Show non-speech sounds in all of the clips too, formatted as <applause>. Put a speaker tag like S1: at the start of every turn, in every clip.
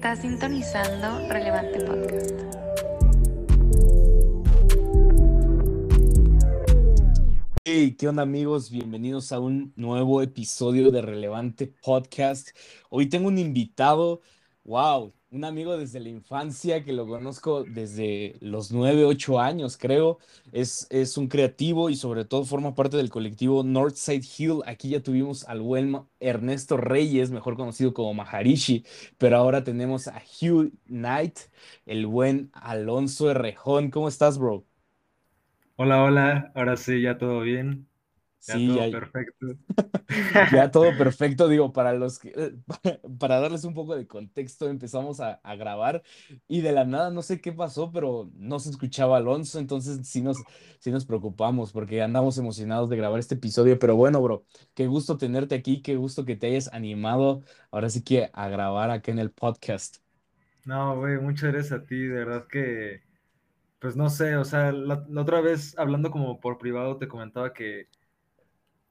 S1: Está sintonizando Relevante Podcast.
S2: Hey, ¿qué onda amigos? Bienvenidos a un nuevo episodio de Relevante Podcast. Hoy tengo un invitado, wow, un amigo desde la infancia que lo conozco desde los 9, 8 años, creo. Es, es un creativo y sobre todo forma parte del colectivo Northside Hill. Aquí ya tuvimos al buen Ernesto Reyes, mejor conocido como Maharishi, pero ahora tenemos a Hugh Knight, el buen Alonso Errejón. ¿Cómo estás, bro?
S3: Hola, hola, ahora sí, ya todo bien. Ya
S2: Sí,
S3: todo
S2: ya,
S3: perfecto. <laughs>
S2: ya todo <laughs> perfecto. Digo, para los que, <laughs> para darles un poco de contexto, empezamos a, a grabar y de la nada no sé qué pasó, pero no se escuchaba Alonso, entonces sí nos, sí nos preocupamos porque andamos emocionados de grabar este episodio. Pero bueno, bro, qué gusto tenerte aquí, qué gusto que te hayas animado ahora sí que a grabar acá en el podcast.
S3: No, güey, muchas gracias a ti, de verdad que, pues no sé, o sea, la, la otra vez hablando como por privado te comentaba que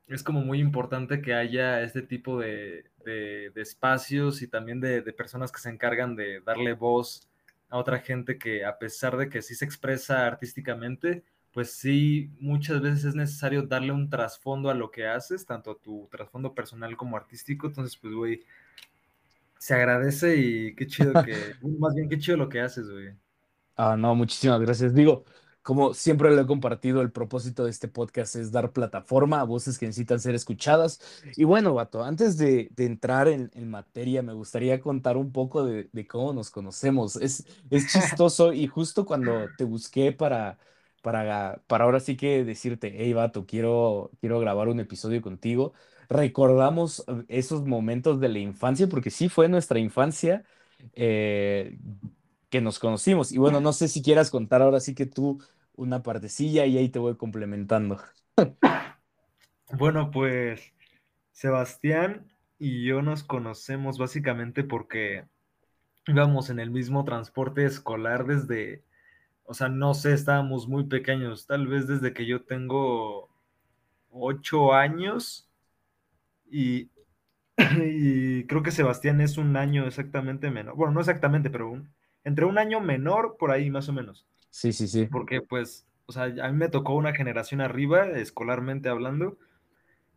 S3: es como muy importante que haya este tipo de, de- de espacios y también de, de personas que se encargan de darle voz a otra gente que a pesar de que sí se expresa artísticamente, pues sí, muchas veces es necesario darle un trasfondo a lo que haces, tanto a tu trasfondo personal como artístico. Entonces, pues, güey, se agradece y qué chido <laughs> que, más bien qué chido lo que haces, güey.
S2: Ah, no, muchísimas gracias. Digo, como siempre lo he compartido, el propósito de este podcast es dar plataforma a voces que necesitan ser escuchadas. Y bueno, vato, antes de, de entrar en, en materia, me gustaría contar un poco de, de cómo nos conocemos. Es, es <laughs> chistoso y justo cuando te busqué para, para, para ahora sí que decirte, hey, vato, quiero, quiero grabar un episodio contigo, recordamos eh, esos momentos de la infancia, porque sí fue nuestra infancia. eh, que nos conocimos. Y bueno, no sé si quieras contar ahora sí que tú una partecilla y ahí te voy complementando.
S3: Bueno, pues Sebastián y yo nos conocemos básicamente porque íbamos en el mismo transporte escolar desde, o sea, no sé, estábamos muy pequeños, tal vez desde que yo tengo ocho años y, <clears throat> creo que Sebastián es un año exactamente menor, bueno, no exactamente, pero entre un año menor por ahí más o menos,
S2: Sí, sí, sí.
S3: porque pues, o sea, a mí me tocó una generación arriba, escolarmente hablando,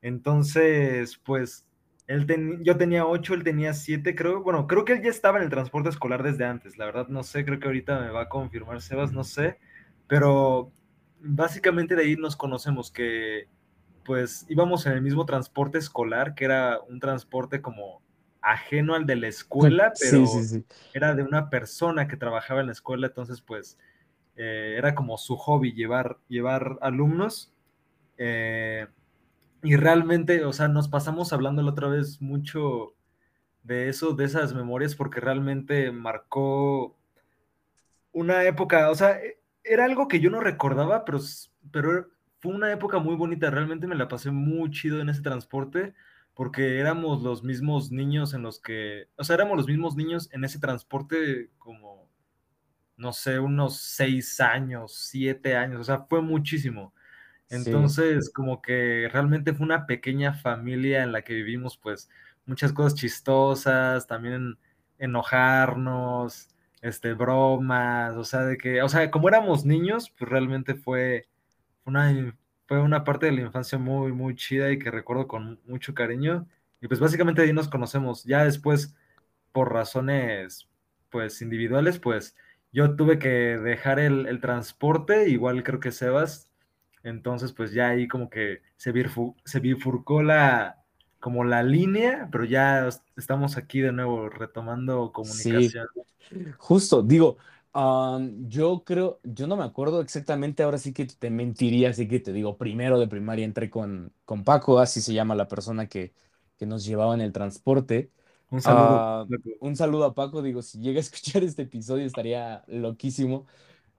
S3: entonces, pues, él ten- yo tenía ocho, él tenía siete, creo. Bueno, creo que él ya estaba en el transporte escolar desde antes. La verdad, no sé, creo que ahorita me va a confirmar Sebas, no sé. Pero básicamente de ahí nos conocemos, que pues íbamos en el mismo transporte escolar, que era un transporte como ajeno al de la <laughs> escuela,
S2: Sí, sí,
S3: pero
S2: sí.
S3: era de una persona que trabajaba en la escuela, entonces pues eh, era como su hobby llevar, llevar alumnos. eh, y realmente, o sea, nos pasamos hablando la otra vez mucho de eso, de esas memorias, porque realmente marcó una época, o sea, e- era algo que yo no recordaba, pero, pero fue una época muy bonita. Realmente me la pasé muy chido en ese transporte, porque éramos los mismos niños en los que, o sea, éramos los mismos niños en ese transporte como, no sé, unos seis años, siete años, o sea, fue muchísimo.
S2: Sí.
S3: Entonces, como que realmente fue una pequeña familia en la que vivimos, pues, muchas cosas chistosas, también enojarnos, este, bromas, o sea, de que, o sea, como éramos niños, pues realmente fue una, fue una parte de la infancia muy, muy chida y que recuerdo con mucho cariño. Y pues básicamente ahí nos conocemos. Ya después, por razones, pues, individuales, pues, yo tuve que dejar el, el transporte, igual creo que Sebas. Entonces, pues ya ahí como que se, bifurcó, se bifurcó la, como la línea, pero ya es- estamos aquí de nuevo retomando
S2: Sí,
S3: comunicación.
S2: justo, digo, am, yo creo, yo no me acuerdo exactamente, ahora sí que te mentiría, así que te digo, primero de primaria entré con, con Paco, así se llama la persona que, que nos llevaba en el transporte.
S3: Un saludo.
S2: Ah, un saludo a Paco, digo, si llega a <laughs> escuchar este episodio estaría loquísimo.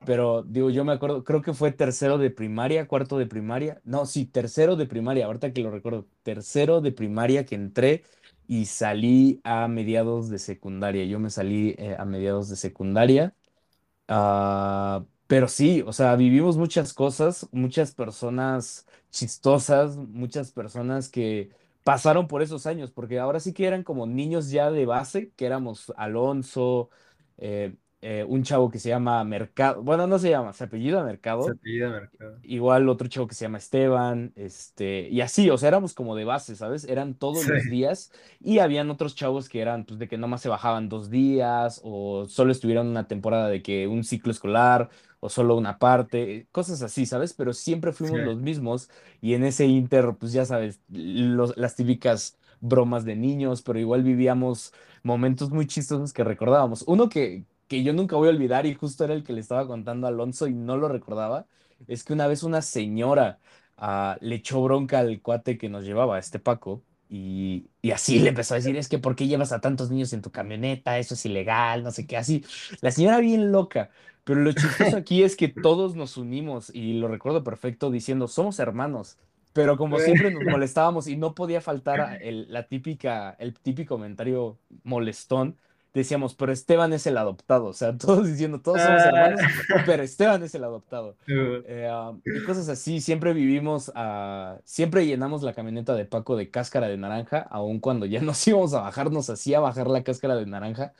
S2: Pero digo, yo me acuerdo, creo que fue tercero de primaria, cuarto de primaria. No, sí, tercero de primaria, ahorita que lo recuerdo, tercero de primaria que entré y salí a mediados de secundaria. Yo me salí eh, a mediados de secundaria. Ah, pero sí, o sea, vivimos muchas cosas, muchas personas chistosas, muchas personas que pasaron por esos años, porque ahora sí que eran como niños ya de base, que éramos Alonso, eh, eh, un chavo que se llama Mercado, bueno, no se llama, se apellida
S3: Se
S2: Mercado,
S3: mercado.
S2: igual otro chavo que se llama Esteban, este, y así, o sea, éramos como de base, ¿sabes? Eran todos
S3: Sí,
S2: los días y habían otros chavos que eran, pues, de que nomás se bajaban dos días o solo estuvieron una temporada de que un ciclo escolar o solo una parte, cosas así, ¿sabes? Pero siempre
S3: sí.
S2: fuimos los mismos y en ese inter, pues ya sabes, los- las típicas bromas de niños, pero igual vivíamos momentos muy chistosos que recordábamos. Uno que... que yo nunca voy a olvidar y justo era el que le estaba contando a Alonso y no lo recordaba, es que una vez una señora ah, le echó bronca al cuate que nos llevaba, este Paco, y, y así le empezó a decir, es que ¿por qué llevas a tantos niños en tu camioneta? Eso es ilegal, no sé qué, así. La señora bien loca, pero lo chistoso <laughs> aquí es que todos nos unimos y lo recuerdo perfecto diciendo, somos hermanos. Pero como siempre nos <laughs> molestábamos y no podía faltar el, la típica, el típico comentario molestón, decíamos, pero Esteban es el adoptado. O sea, <laughs> todos diciendo, todos somos
S3: Ah,
S2: hermanos, pero Esteban es el adoptado.
S3: uh,
S2: Eh, ah, y cosas así, siempre vivimos, ah, siempre llenamos la camioneta de Paco de cáscara de naranja, aun cuando ya nos íbamos a bajar, nos hacía bajar la cáscara de naranja,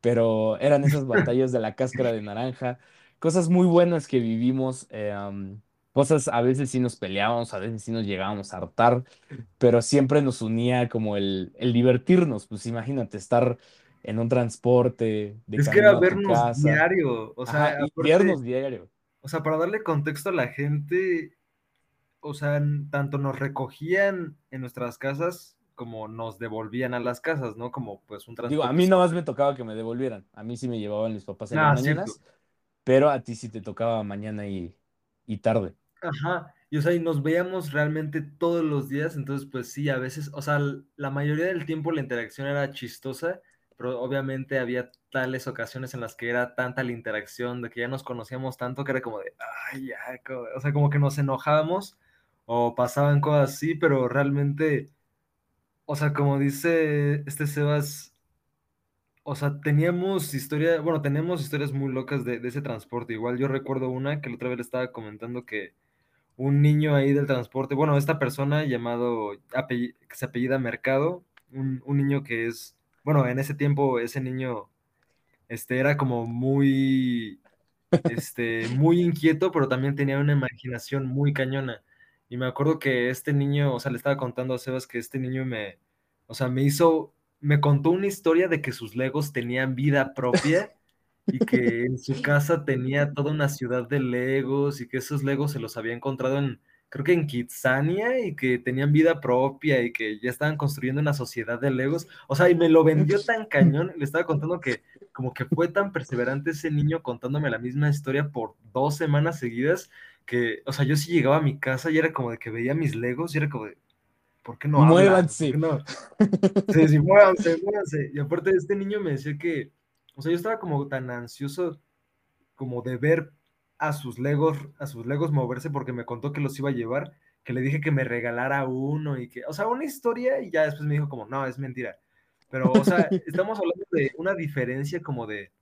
S2: pero eran esas <laughs> batallas de la cáscara de naranja, cosas muy buenas que vivimos, eh, cosas a veces sí nos peleábamos, a veces sí nos llegábamos a hartar, pero siempre nos unía como el, el divertirnos, pues imagínate estar en un transporte de
S3: Es que era vernos
S2: casa,
S3: diario, o sea, aparte,
S2: vernos diario.
S3: o sea, para darle contexto a la gente, o sea, tanto nos recogían en nuestras casas como nos devolvían a las casas, ¿no? Como pues un
S2: Digo, a
S3: transporte
S2: mí nomás me tocaba que me devolvieran. A mí sí me llevaban mis papás en las
S3: Ah, cierto.
S2: mañanas, pero a ti sí te tocaba mañana y, y tarde.
S3: Ajá, y o sea, y nos veíamos realmente todos los días, entonces pues sí, a veces, o sea, la mayoría del tiempo la interacción era chistosa, pero obviamente había tales ocasiones en las que era tanta la interacción, de que ya nos conocíamos tanto que era como de, ay, ya, co-", o sea, como que nos enojábamos o pasaban cosas así, pero realmente, o sea, como dice este Sebas, o sea, teníamos historia, bueno, tenemos historias muy locas de, ese transporte, igual yo recuerdo una que la otra vez le estaba comentando que un niño ahí del transporte, bueno, esta persona llamado, que se apellida Mercado, un, un niño que es, bueno, en ese tiempo ese niño, este, era como muy, este, muy inquieto, pero también tenía una imaginación muy cañona. Y me acuerdo que este niño, o sea, le estaba contando a Sebas que este niño me, o sea, me hizo, me contó una historia de que sus Legos tenían vida propia y que en su <laughs> casa tenía toda una ciudad de Legos y que esos Legos se los había encontrado en, creo que en Kitsania y que tenían vida propia y que ya estaban construyendo una sociedad de Legos. O sea, y me lo vendió <laughs> tan cañón, le estaba contando que como que fue tan perseverante ese niño contándome la misma historia por dos semanas seguidas que, o sea, yo sí llegaba a mi casa y era como de que veía mis Legos y era como de, ¿por qué no hablan? ¿Por qué
S2: Muévanse.
S3: no? Sí, sí, muévanse, muévanse. Y aparte, este niño me decía que, o sea, yo estaba como tan ansioso como de ver a sus Legos, a sus Legos moverse porque me contó que los iba a llevar, que le dije que me regalara uno y que, o sea, una historia y ya después me dijo como, no, es mentira. Pero, o sea, estamos hablando de una diferencia como de,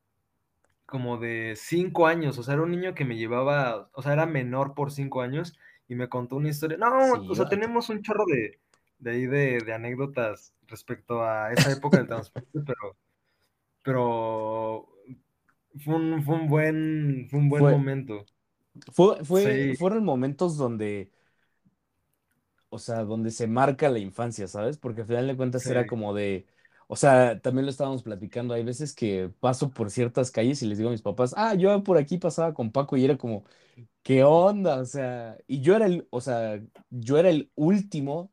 S3: como de cinco años, o sea, era un niño que me llevaba, o sea, era menor por cinco años y me contó una historia. No, o sea, tenemos un chorro de, de ahí de, de anécdotas respecto a esa época del transporte, pero, pero fue un, fue un buen, fue un buen
S2: Fue,
S3: momento.
S2: fue, fue,
S3: Sí,
S2: fueron momentos donde, o sea, donde se marca la infancia, ¿sabes? Porque al final de cuentas era como de, o sea, también lo estábamos platicando, hay veces que paso por ciertas calles y les digo a mis papás, ah, yo por aquí pasaba con Paco y era como, ¿qué onda? O sea, y yo era el, o sea, yo era el último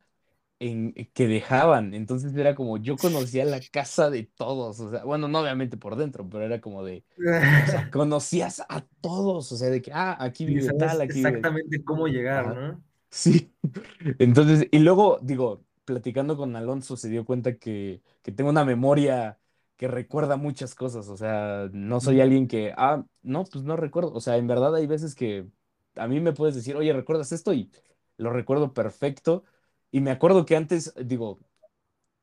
S2: en que dejaban, entonces era como, yo conocía la casa de todos, o sea, bueno, no obviamente por dentro, pero era como de, o sea, <laughs> conocías a todos, o sea, de que, ah, aquí vive tal, aquí vive,
S3: exactamente cómo llegar,
S2: ajá,
S3: ¿no?
S2: sí. <laughs> Entonces, y luego, digo, platicando con Alonso, se dio cuenta que, que tengo una memoria que recuerda muchas cosas, o sea, no soy alguien que, ah, no, pues no recuerdo, o sea, en verdad hay veces que a mí me puedes decir, oye, ¿recuerdas esto? Y lo recuerdo perfecto. Y me acuerdo que antes, digo,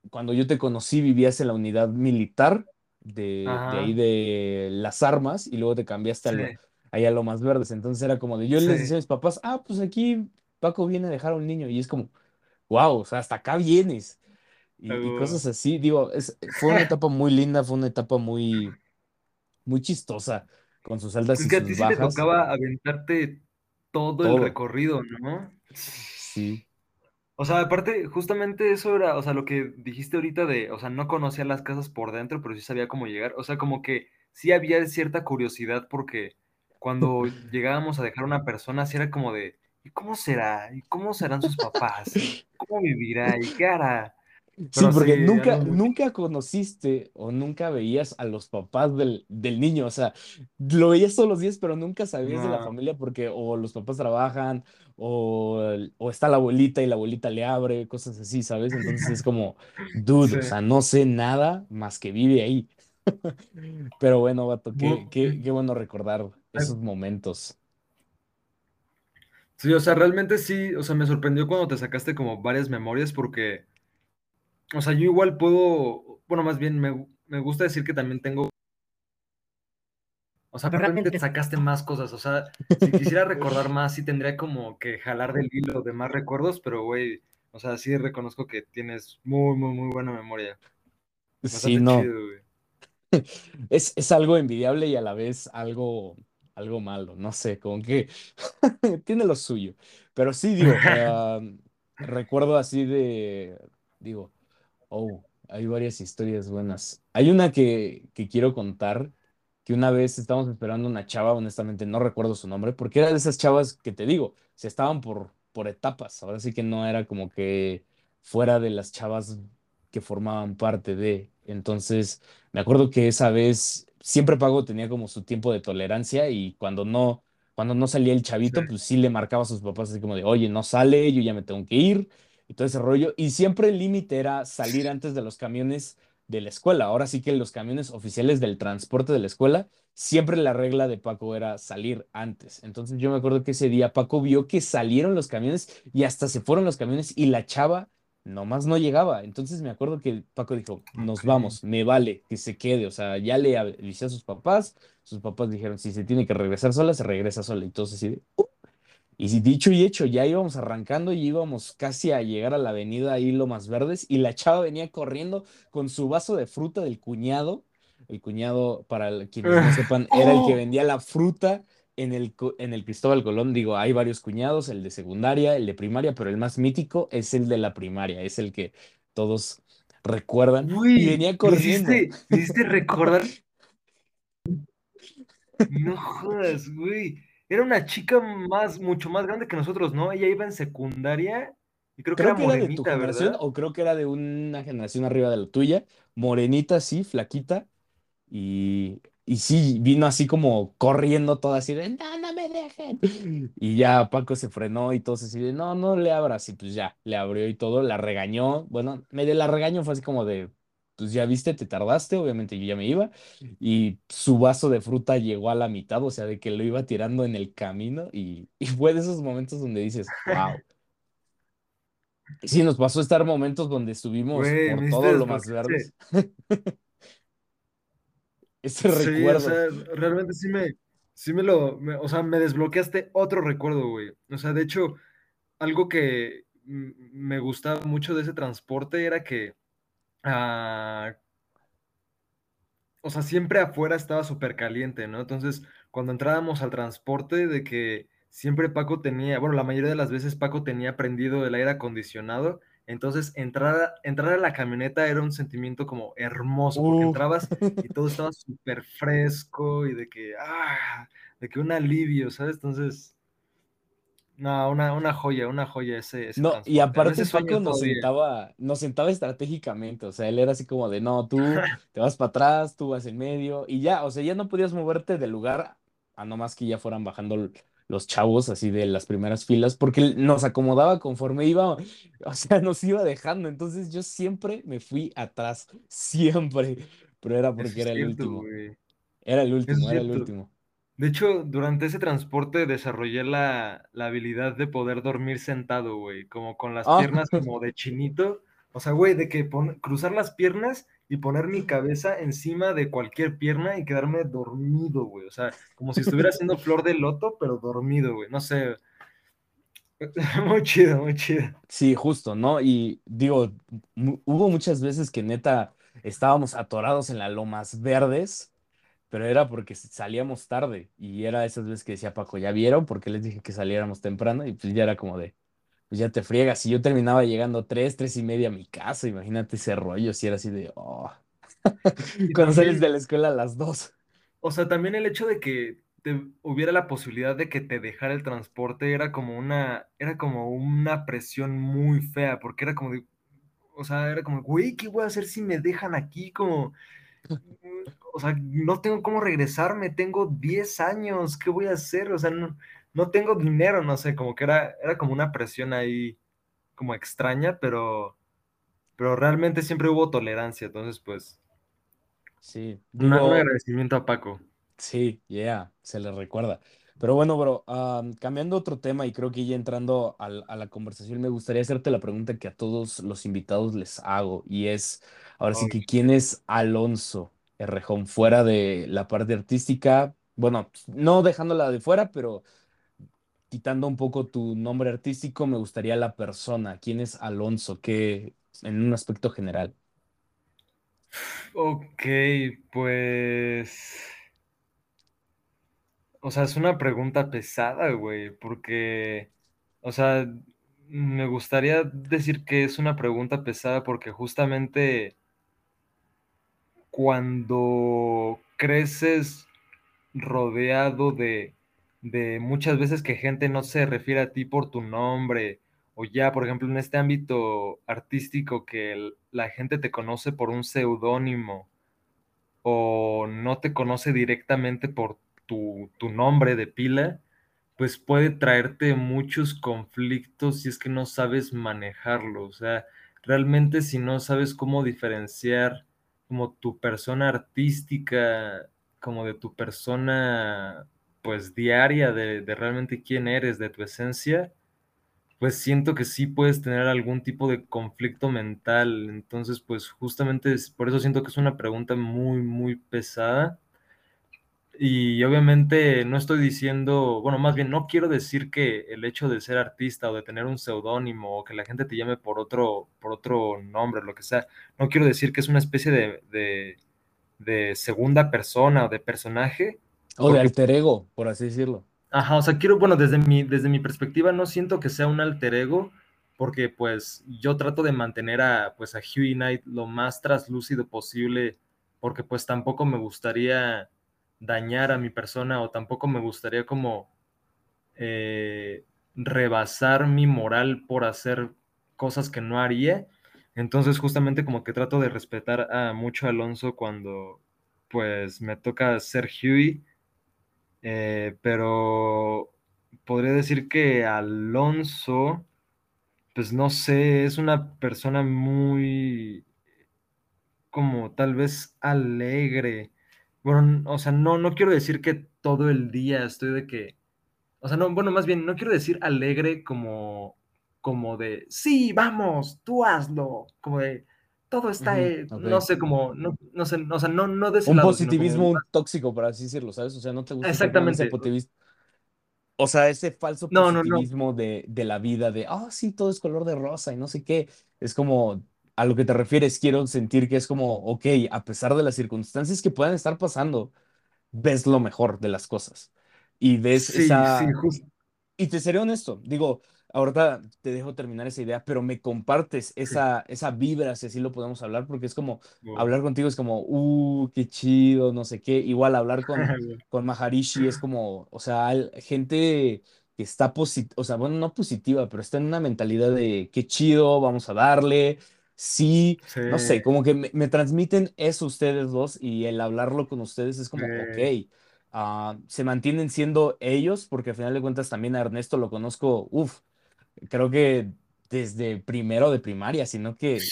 S2: cuando yo te conocí vivías en la unidad militar de, de ahí de las armas y luego te cambiaste a lo- ahí a lo más verdes. Entonces era como de, yo les
S3: sí.
S2: decía a mis papás, ah, pues aquí Paco viene a dejar a un niño y es como, wow, o sea, hasta acá vienes. Y, cosas así, digo, es, fue una etapa muy linda, fue una etapa muy, muy chistosa, con sus altas
S3: Es
S2: y
S3: que a ti
S2: sus
S3: sí te
S2: bajas,
S3: tocaba aventarte todo el
S2: todo,
S3: recorrido, ¿no?
S2: sí.
S3: O sea, aparte, justamente eso era, o sea, lo que dijiste ahorita de, o sea, no conocía las casas por dentro, pero sí sabía cómo llegar. O sea, como que sí había cierta curiosidad porque cuando <laughs> llegábamos a dejar a una persona, sí era como de, ¿y cómo será? ¿Y cómo serán sus papás? ¿Y <laughs> cómo vivirá? ¿Y qué hará?
S2: Sí, porque
S3: sí,
S2: nunca, nunca conociste o nunca veías a los papás del, del niño, o sea, lo veías todos los días, pero nunca sabías de la familia porque o los papás trabajan o, o está la abuelita y la abuelita le abre, cosas así, ¿sabes? Entonces es como, dude,
S3: sí.
S2: o sea, no sé nada más que vive ahí. <laughs> Pero bueno, vato, qué, qué, qué bueno recordar esos momentos.
S3: Sí, o sea, realmente sí, o sea, me sorprendió cuando te sacaste como varias memorias porque, o sea, yo igual puedo, bueno, más bien me, me gusta decir que también tengo O sea, pero realmente te sacaste más cosas. O sea, si quisiera <laughs> recordar más, sí tendría como que jalar del hilo de más recuerdos, pero güey, o sea, sí reconozco que tienes muy, muy, muy buena memoria.
S2: Sí,
S3: Bastante
S2: no.
S3: chido. <laughs>
S2: Es, es algo envidiable y a la vez algo, algo malo, no sé, como que <laughs> tiene lo suyo. Pero sí, digo, <laughs> eh, recuerdo así de, digo, oh, hay varias historias buenas. Hay una que, que quiero contar, que una vez estábamos esperando una chava, honestamente no recuerdo su nombre, porque era de esas chavas que te digo, se estaban por, por etapas, ahora sí que no era como que fuera de las chavas que formaban parte de. Entonces, me acuerdo que esa vez siempre Pago tenía como su tiempo de tolerancia y cuando no, cuando no salía el
S3: Sí,
S2: chavito, pues sí le marcaba a sus papás así como de, oye, no sale, yo ya me tengo que ir y todo ese rollo. Y siempre el límite era salir antes de los camiones de la escuela. Ahora sí que los camiones oficiales del transporte de la escuela, siempre la regla de Paco era salir antes. Entonces yo me acuerdo que ese día Paco vio que salieron los camiones y hasta se fueron los camiones y la chava nomás no llegaba. Entonces me acuerdo que Paco dijo, nos vamos, me vale que se quede. O sea, ya le avisé a sus papás. Sus papás dijeron, si se tiene que regresar sola, se regresa sola. Y todos así de, y si dicho y hecho, ya íbamos arrancando y íbamos casi a llegar a la avenida ahí Lomas Verdes y la chava venía corriendo con su vaso de fruta del cuñado. El cuñado, para quienes no sepan, era el que
S3: ¡Oh!
S2: vendía la fruta en el, en el Cristóbal Colón. Digo, hay varios cuñados, el de secundaria, el de primaria, pero el más mítico es el de la primaria, es el que todos recuerdan. Y
S3: Uy,
S2: venía
S3: me
S2: corriendo.
S3: hiciste, me hiciste recordar, <laughs> no jodas, güey. Era una chica más, mucho más grande que nosotros, ¿no? Ella iba en secundaria y creo que era
S2: que era de tu
S3: morenita,
S2: generación
S3: ¿verdad?
S2: o creo que era de una generación arriba de la tuya. Morenita, sí, flaquita. Y, y sí, vino así como corriendo todo así de, no, no me dejen. Y ya Paco se frenó y todo así de, no, no le abras. Y pues ya, le abrió y todo, la regañó. Bueno, medio la regañó, fue así como de, pues ya viste, te tardaste, obviamente yo ya me iba. Y su vaso de fruta llegó a la mitad, o sea, de que lo iba tirando en el camino. Y, y fue de esos momentos donde dices, wow. <laughs> Sí, nos pasó estar momentos donde estuvimos
S3: Güey,
S2: por todo lo más verdes. <laughs> Ese
S3: Sí, o
S2: recuerdo.
S3: sea, realmente sí me, sí me lo, me- o sea, me desbloqueaste otro recuerdo, güey. O sea, de hecho, algo que me gustaba mucho de ese transporte era que, ah, o sea, siempre afuera estaba súper caliente, ¿no? Entonces, cuando entrábamos al transporte, de que siempre Paco tenía, bueno, la mayoría de las veces Paco tenía prendido el aire acondicionado, entonces entrar a, entrar a la camioneta era un sentimiento como hermoso, porque
S2: Uh.
S3: entrabas y todo <laughs> estaba súper fresco y de que, ah, de que un alivio, ¿sabes? Entonces, no, una, una joya, una joya ese, ese
S2: No, y
S3: transporte.
S2: Aparte Paco nos sentaba, nos sentaba estratégicamente, o sea, él era así como de, no, tú <laughs> te vas para atrás, tú vas en medio, y ya, o sea, ya no podías moverte del lugar, a no más que ya fueran bajando l- los chavos así de las primeras filas, porque nos acomodaba conforme iba, o sea, nos iba dejando, entonces yo siempre me fui atrás, <laughs> siempre, pero era porque
S3: es
S2: era el último, era el
S3: es
S2: último, era el último.
S3: De hecho, durante ese transporte desarrollé la, la habilidad de poder dormir sentado, güey, como con las
S2: Ah,
S3: piernas <laughs> como de chinito. O sea, güey, de que pon- cruzar las piernas y poner mi cabeza encima de cualquier pierna y quedarme dormido, güey. O sea, como si estuviera haciendo flor de loto, pero dormido, güey. No sé. <laughs> Muy chido, muy chido.
S2: Sí, justo, ¿no? Y digo, hubo muchas veces que neta estábamos atorados en las lomas verdes, pero era porque salíamos tarde y era esas veces que decía Paco, ¿ya vieron? Porque les dije que saliéramos temprano y pues ya era como de, pues ya te friegas. Y yo terminaba llegando tres, tres y media a mi casa, imagínate ese rollo, si era así de, oh, <laughs> cuando sales de la escuela a las dos.
S3: o sea, también el hecho de que te, hubiera la posibilidad de que te dejara el transporte era como una, era como una presión muy fea, porque era como de, o sea, era como, güey, ¿qué voy a hacer si me dejan aquí? Como, mm, o sea, no tengo cómo regresarme, tengo 10 años, ¿qué voy a hacer? O sea, no, no tengo dinero, no sé, como que era, era como una presión ahí, como extraña, pero, pero realmente siempre hubo tolerancia, entonces, pues,
S2: Sí,
S3: un agradecimiento a Paco.
S2: Sí, yeah, se le recuerda. Pero bueno, bro, am, cambiando otro tema y creo que ya entrando al- a la conversación, me gustaría hacerte la pregunta que a todos los invitados les hago y es, ahora sí que, ¿quién es Alonso Errejón fuera de la parte artística? Bueno, no dejándola de fuera, pero quitando un poco tu nombre artístico, me gustaría la persona. ¿Quién es Alonso? ¿Qué, en un aspecto general?
S3: Ok, pues, o sea, es una pregunta pesada, güey, porque, o sea, me gustaría decir que es una pregunta pesada porque justamente cuando creces rodeado de, de muchas veces que gente no se refiere a ti por tu nombre, o ya, por ejemplo, en este ámbito artístico que la gente te conoce por un seudónimo o no te conoce directamente por tu, tu nombre de pila, pues puede traerte muchos conflictos si es que no sabes manejarlo. O sea, realmente si no sabes cómo diferenciar como tu persona artística, como de tu persona pues diaria, de, de realmente quién eres, de tu esencia, pues siento que sí puedes tener algún tipo de conflicto mental. Entonces, pues justamente por eso siento que es una pregunta muy, muy pesada. Y obviamente no estoy diciendo, bueno, más bien no quiero decir que el hecho de ser artista o de tener un seudónimo o que la gente te llame por otro, por otro nombre, lo que sea, no quiero decir que es una especie de, de segunda persona o de personaje,
S2: O de
S3: porque
S2: alter ego, por así decirlo.
S3: Ajá, o sea, quiero, bueno, desde mi, desde mi perspectiva no siento que sea un alter ego, porque pues yo trato de mantener a, pues a Huey Knight lo más traslúcido posible, porque pues tampoco me gustaría dañar a mi persona o tampoco me gustaría como eh, rebasar mi moral por hacer cosas que no haría. Entonces justamente como que trato de respetar a mucho a Alonso cuando pues me toca ser Huey eh, pero podría decir que Alonso, pues no sé, es una persona muy como tal vez alegre. Bueno, o sea, no, no quiero decir que todo el día estoy de que, o sea, no, bueno, más bien, no quiero decir alegre como, como de, sí, vamos, tú hazlo, como de, todo está, no sé, como, no, no sé, o sea, no, no de ese
S2: Un
S3: lado, sino como
S2: positivismo tóxico, por así decirlo, ¿sabes? O sea, no te gusta ese
S3: exactamente.
S2: positivismo, o sea, ese falso
S3: No, no, no.
S2: positivismo de, de la vida, de, ah, sí, todo es color de rosa y no sé qué. Es como, a lo que te refieres, quiero sentir que es como, ok, a pesar de las circunstancias que puedan estar pasando, ves lo mejor de las cosas y ves
S3: Sí, sí,
S2: esa,
S3: justo.
S2: y te seré honesto, digo, ahorita te dejo terminar esa idea, pero me compartes esa, esa vibra, si así lo podemos hablar, porque es como, hablar contigo es como, uh, qué chido, no sé qué. Igual hablar <laughs> con, con Maharishi es como, o sea, gente que está positiva, o sea, bueno, no positiva, pero está en una mentalidad de qué chido, vamos a darle. Sí,
S3: Sí,
S2: no sé, como que me, me transmiten eso ustedes dos y el hablarlo con ustedes es como, ok,
S3: sí.
S2: ah, se mantienen siendo ellos, porque al final de cuentas también a Ernesto lo conozco, uff, creo que desde primero de primaria, sino que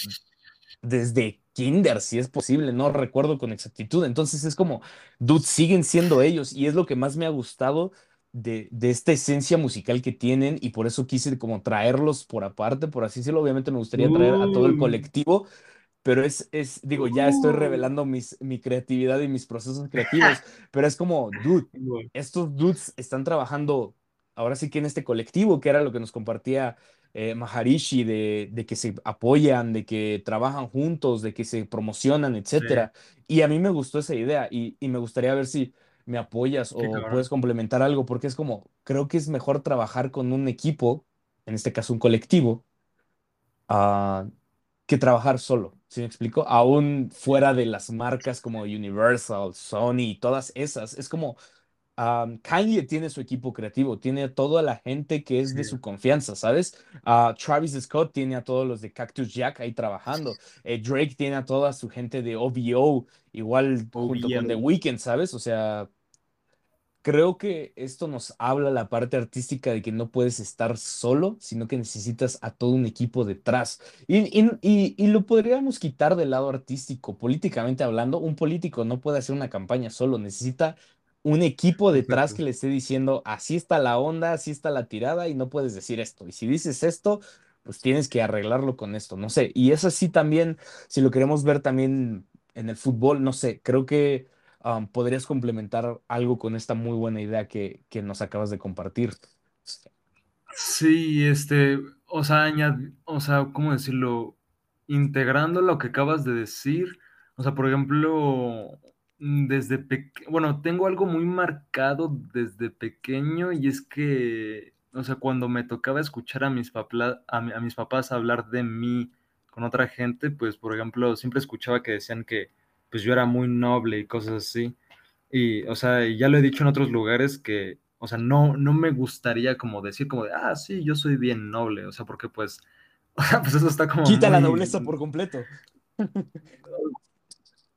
S2: desde kinder, si es posible, no recuerdo con exactitud. Entonces es como, dude, siguen siendo ellos y es lo que más me ha gustado de, de esta esencia musical que tienen y por eso quise como traerlos por aparte, por así decirlo. Obviamente me gustaría traer a todo el colectivo, pero es, es, digo, ya estoy revelando mis, mi creatividad y mis procesos creativos, pero es como, dude, <laughs> estos dudes están trabajando ahora sí que en este colectivo, que era lo que nos compartía eh, Maharishi, de, de que se apoyan, de que trabajan juntos, de que se promocionan,
S3: Sí,
S2: etcétera. Y a mí me gustó esa idea y, y me gustaría ver si me apoyas o puedes complementar algo, porque es como, creo que es mejor trabajar con un equipo, en este caso un colectivo, que trabajar solo. ¿Sí me explico? Aún fuera de las marcas como Universal, Sony y todas esas, es como um, Kanye tiene su equipo creativo, tiene a toda la gente que es de su confianza, ¿sabes? Ah, Travis Scott tiene a todos los de Cactus Jack ahí trabajando. Eh, Drake tiene a toda su gente de OVO, igual junto con The. Weeknd, ¿sabes? O sea, Creo que esto nos habla la parte artística de que no puedes estar solo, sino que necesitas a todo un equipo detrás. Y, y- y- y lo podríamos quitar del lado artístico, políticamente hablando. Un político no puede hacer una campaña solo, necesita un equipo detrás
S3: Exacto.
S2: que le esté diciendo, así está la onda, así está la tirada y no puedes decir esto. Y si dices esto, pues tienes que arreglarlo con esto, no sé. Y es así también, si lo queremos ver también en el fútbol, no sé, creo que um, podrías complementar algo con esta muy buena idea que, que nos acabas de compartir.
S3: Sí, este, o sea, añad- o sea, ¿cómo decirlo? Integrando lo que acabas de decir, o sea, por ejemplo, desde pequeño, bueno, tengo algo muy marcado desde pequeño y es que, o sea, cuando me tocaba escuchar a mis papás, a, mi- a mis papás hablar de mí con otra gente, pues, por ejemplo, siempre escuchaba que decían que, pues, yo era muy noble y cosas así. Y, o sea, ya lo he dicho en otros lugares que, o sea, no, no me gustaría como decir como de, ah, sí, yo soy bien noble, o sea, porque pues, <laughs> o sea, pues eso está como
S2: Quita la nobleza
S3: muy...
S2: por completo. <laughs>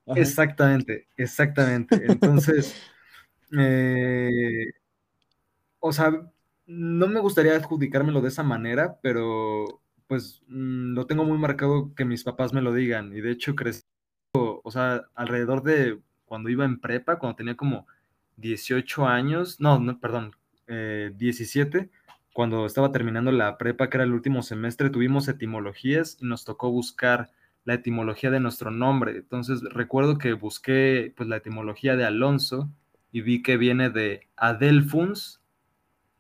S2: Ajá.
S3: Exactamente, exactamente. Entonces, <laughs> eh, o sea, no me gustaría adjudicármelo de esa manera, pero pues mm, lo tengo muy marcado que mis papás me lo digan. Y de hecho crecí, o sea, alrededor de cuando iba en prepa, cuando tenía como 18 años, no, no, perdón, eh, 17, cuando estaba terminando la prepa, que era el último semestre, tuvimos etimologías y nos tocó buscar la etimología de nuestro nombre. Entonces recuerdo que busqué pues la etimología de Alonso y vi que viene de Adelfuns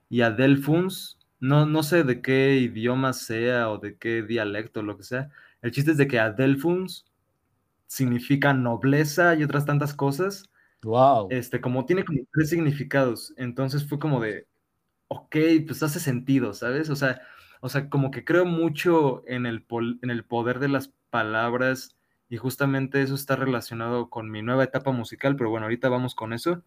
S3: y Adelfuns, no, no sé de qué idioma sea o de qué dialecto, lo que sea. El chiste es de que Adelfuns significa nobleza y otras tantas cosas.
S2: Wow.
S3: Este, como tiene como tres significados. Entonces fue como de, ok, pues hace sentido, ¿sabes? O sea, o sea, como que creo mucho en el, pol- en el poder de las palabras y justamente eso está relacionado con mi nueva etapa musical, pero bueno, ahorita vamos con eso.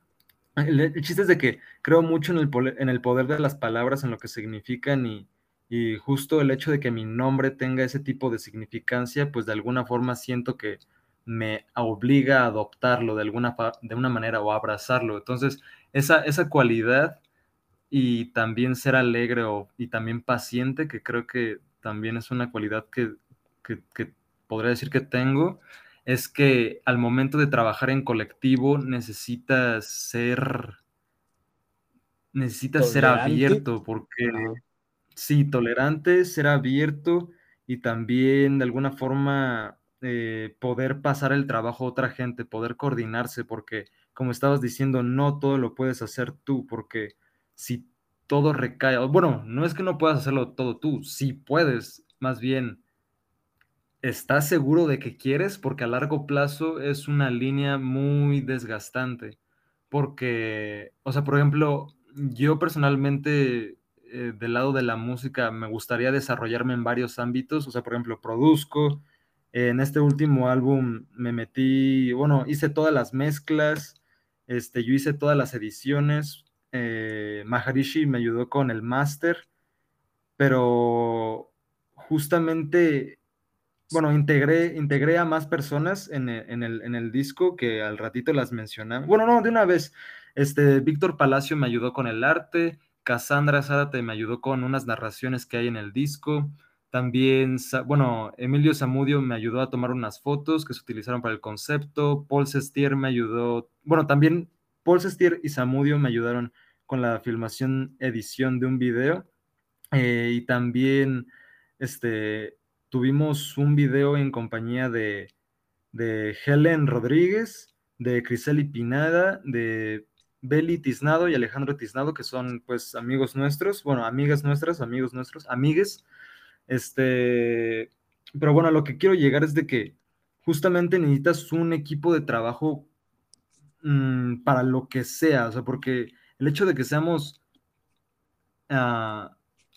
S3: El, el chiste es de que creo mucho en el, en el poder de las palabras, en lo que significan y, y justo el hecho de que mi nombre tenga ese tipo de significancia, pues de alguna forma siento que me obliga a adoptarlo de alguna de una manera o a abrazarlo. Entonces, esa, esa cualidad y también ser alegre o, y también paciente, que creo que también es una cualidad que, que, que podría decir que tengo, es que al momento de trabajar en colectivo necesitas ser, necesitas ser abierto, porque
S2: Ajá.
S3: sí, tolerante, ser abierto y también de alguna forma eh, poder pasar el trabajo a otra gente, poder coordinarse, porque como estabas diciendo, no todo lo puedes hacer tú, porque si todo recae, bueno, no es que no puedas hacerlo todo tú, sí puedes, más bien, ¿estás seguro de que quieres? Porque a largo plazo es una línea muy desgastante, porque, o sea, por ejemplo, yo personalmente eh, del lado de la música me gustaría desarrollarme en varios ámbitos, o sea, por ejemplo, produzco, en este último álbum me metí, bueno, hice todas las mezclas, este, yo hice todas las ediciones, eh, Maharishi me ayudó con el máster, pero justamente, bueno, integré, integré a más personas en el, en el, en el disco que al ratito las mencionamos. Bueno, no, de una vez, este, Víctor Palacio me ayudó con el arte, Cassandra Zárate me ayudó con unas narraciones que hay en el disco. También, bueno, Emilio Zamudio me ayudó a tomar unas fotos que se utilizaron para el concepto. Paul Sestier me ayudó, bueno, también Paul Sestier y Zamudio me ayudaron con la filmación, edición de un video. Eh, y también este, tuvimos un video en compañía de, de Helen Rodríguez, de Criseli Pinada, de Beli Tiznado y Alejandro Tiznado, que son pues amigos nuestros, bueno, amigas nuestras, amigos nuestros, amigues. Este, pero bueno, a lo que quiero llegar es de que justamente necesitas un equipo de trabajo mm, para lo que sea, o sea, porque el hecho de que seamos uh,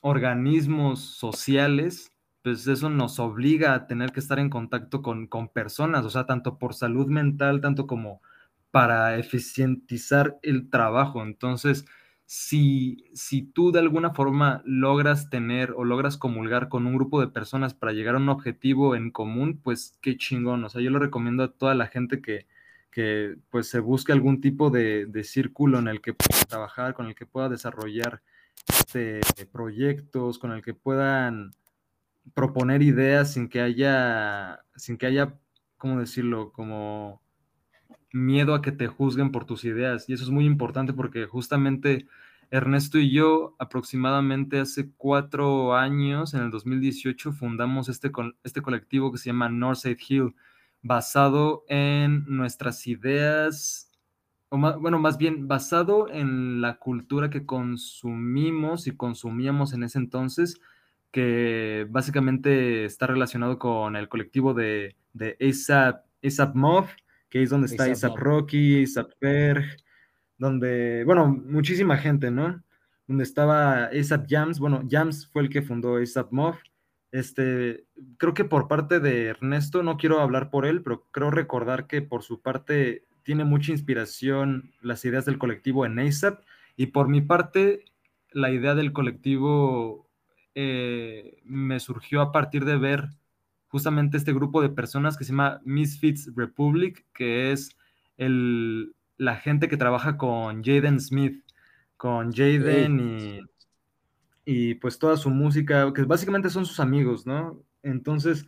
S3: organismos sociales, pues eso nos obliga a tener que estar en contacto con, con, personas, o sea, tanto por salud mental, tanto como para eficientizar el trabajo. Entonces, si, si tú de alguna forma logras tener o logras comulgar con un grupo de personas para llegar a un objetivo en común, pues qué chingón. O sea, yo lo recomiendo a toda la gente que, que pues se busque algún tipo de, de círculo en el que pueda trabajar, con el que pueda desarrollar este, proyectos, con el que puedan proponer ideas sin que haya, sin que haya, ¿cómo decirlo? Como miedo a que te juzguen por tus ideas. Y eso es muy importante porque justamente Ernesto y yo aproximadamente hace cuatro años, en el 2018, fundamos este, este colectivo que se llama Northside Hill, basado en nuestras ideas bueno, más bien basado en la cultura que consumimos y consumíamos en ese entonces, que básicamente está relacionado con el colectivo de, de ASAP, ASAP Mob, que es donde está ASAP, Rocky, ASAP Berg, donde, bueno, muchísima gente, ¿no? Donde estaba ASAP Jams, bueno, Jams fue el que fundó ASAP Mob. Este, creo que por parte de Ernesto, no quiero hablar por él, pero creo recordar que por su parte tiene mucha inspiración las ideas del colectivo en ASAP y por mi parte la idea del colectivo eh, me surgió a partir de ver justamente este grupo de personas que se llama Misfits Republic, que es el, la gente que trabaja con Jaden Smith, con Jaden y, y pues toda su música, que básicamente son sus amigos, ¿no? Entonces,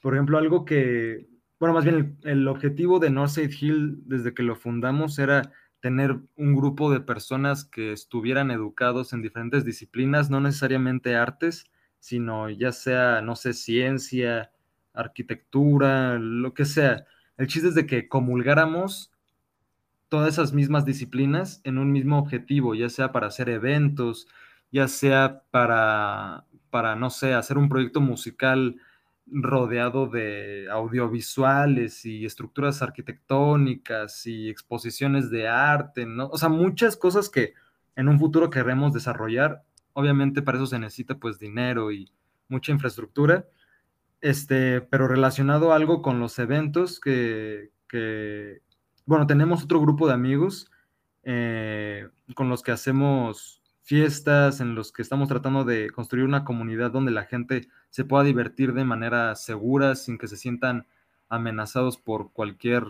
S3: por ejemplo, algo que bueno, más bien el, objetivo de Northside Hill desde que lo fundamos era tener un grupo de personas que estuvieran educados en diferentes disciplinas, no necesariamente artes, sino ya sea, no sé, ciencia, arquitectura, lo que sea. El chiste es de que comulgáramos todas esas mismas disciplinas en un mismo objetivo, ya sea para hacer eventos, ya sea para, para no sé, hacer un proyecto musical rodeado de audiovisuales y estructuras arquitectónicas y exposiciones de arte, ¿no? O sea, muchas cosas que en un futuro queremos desarrollar. Obviamente para eso se necesita pues dinero y mucha infraestructura, este, pero relacionado algo con los eventos que, que bueno, tenemos otro grupo de amigos eh, con los que hacemos fiestas en los que estamos tratando de construir una comunidad donde la gente se pueda divertir de manera segura, sin que se sientan amenazados por cualquier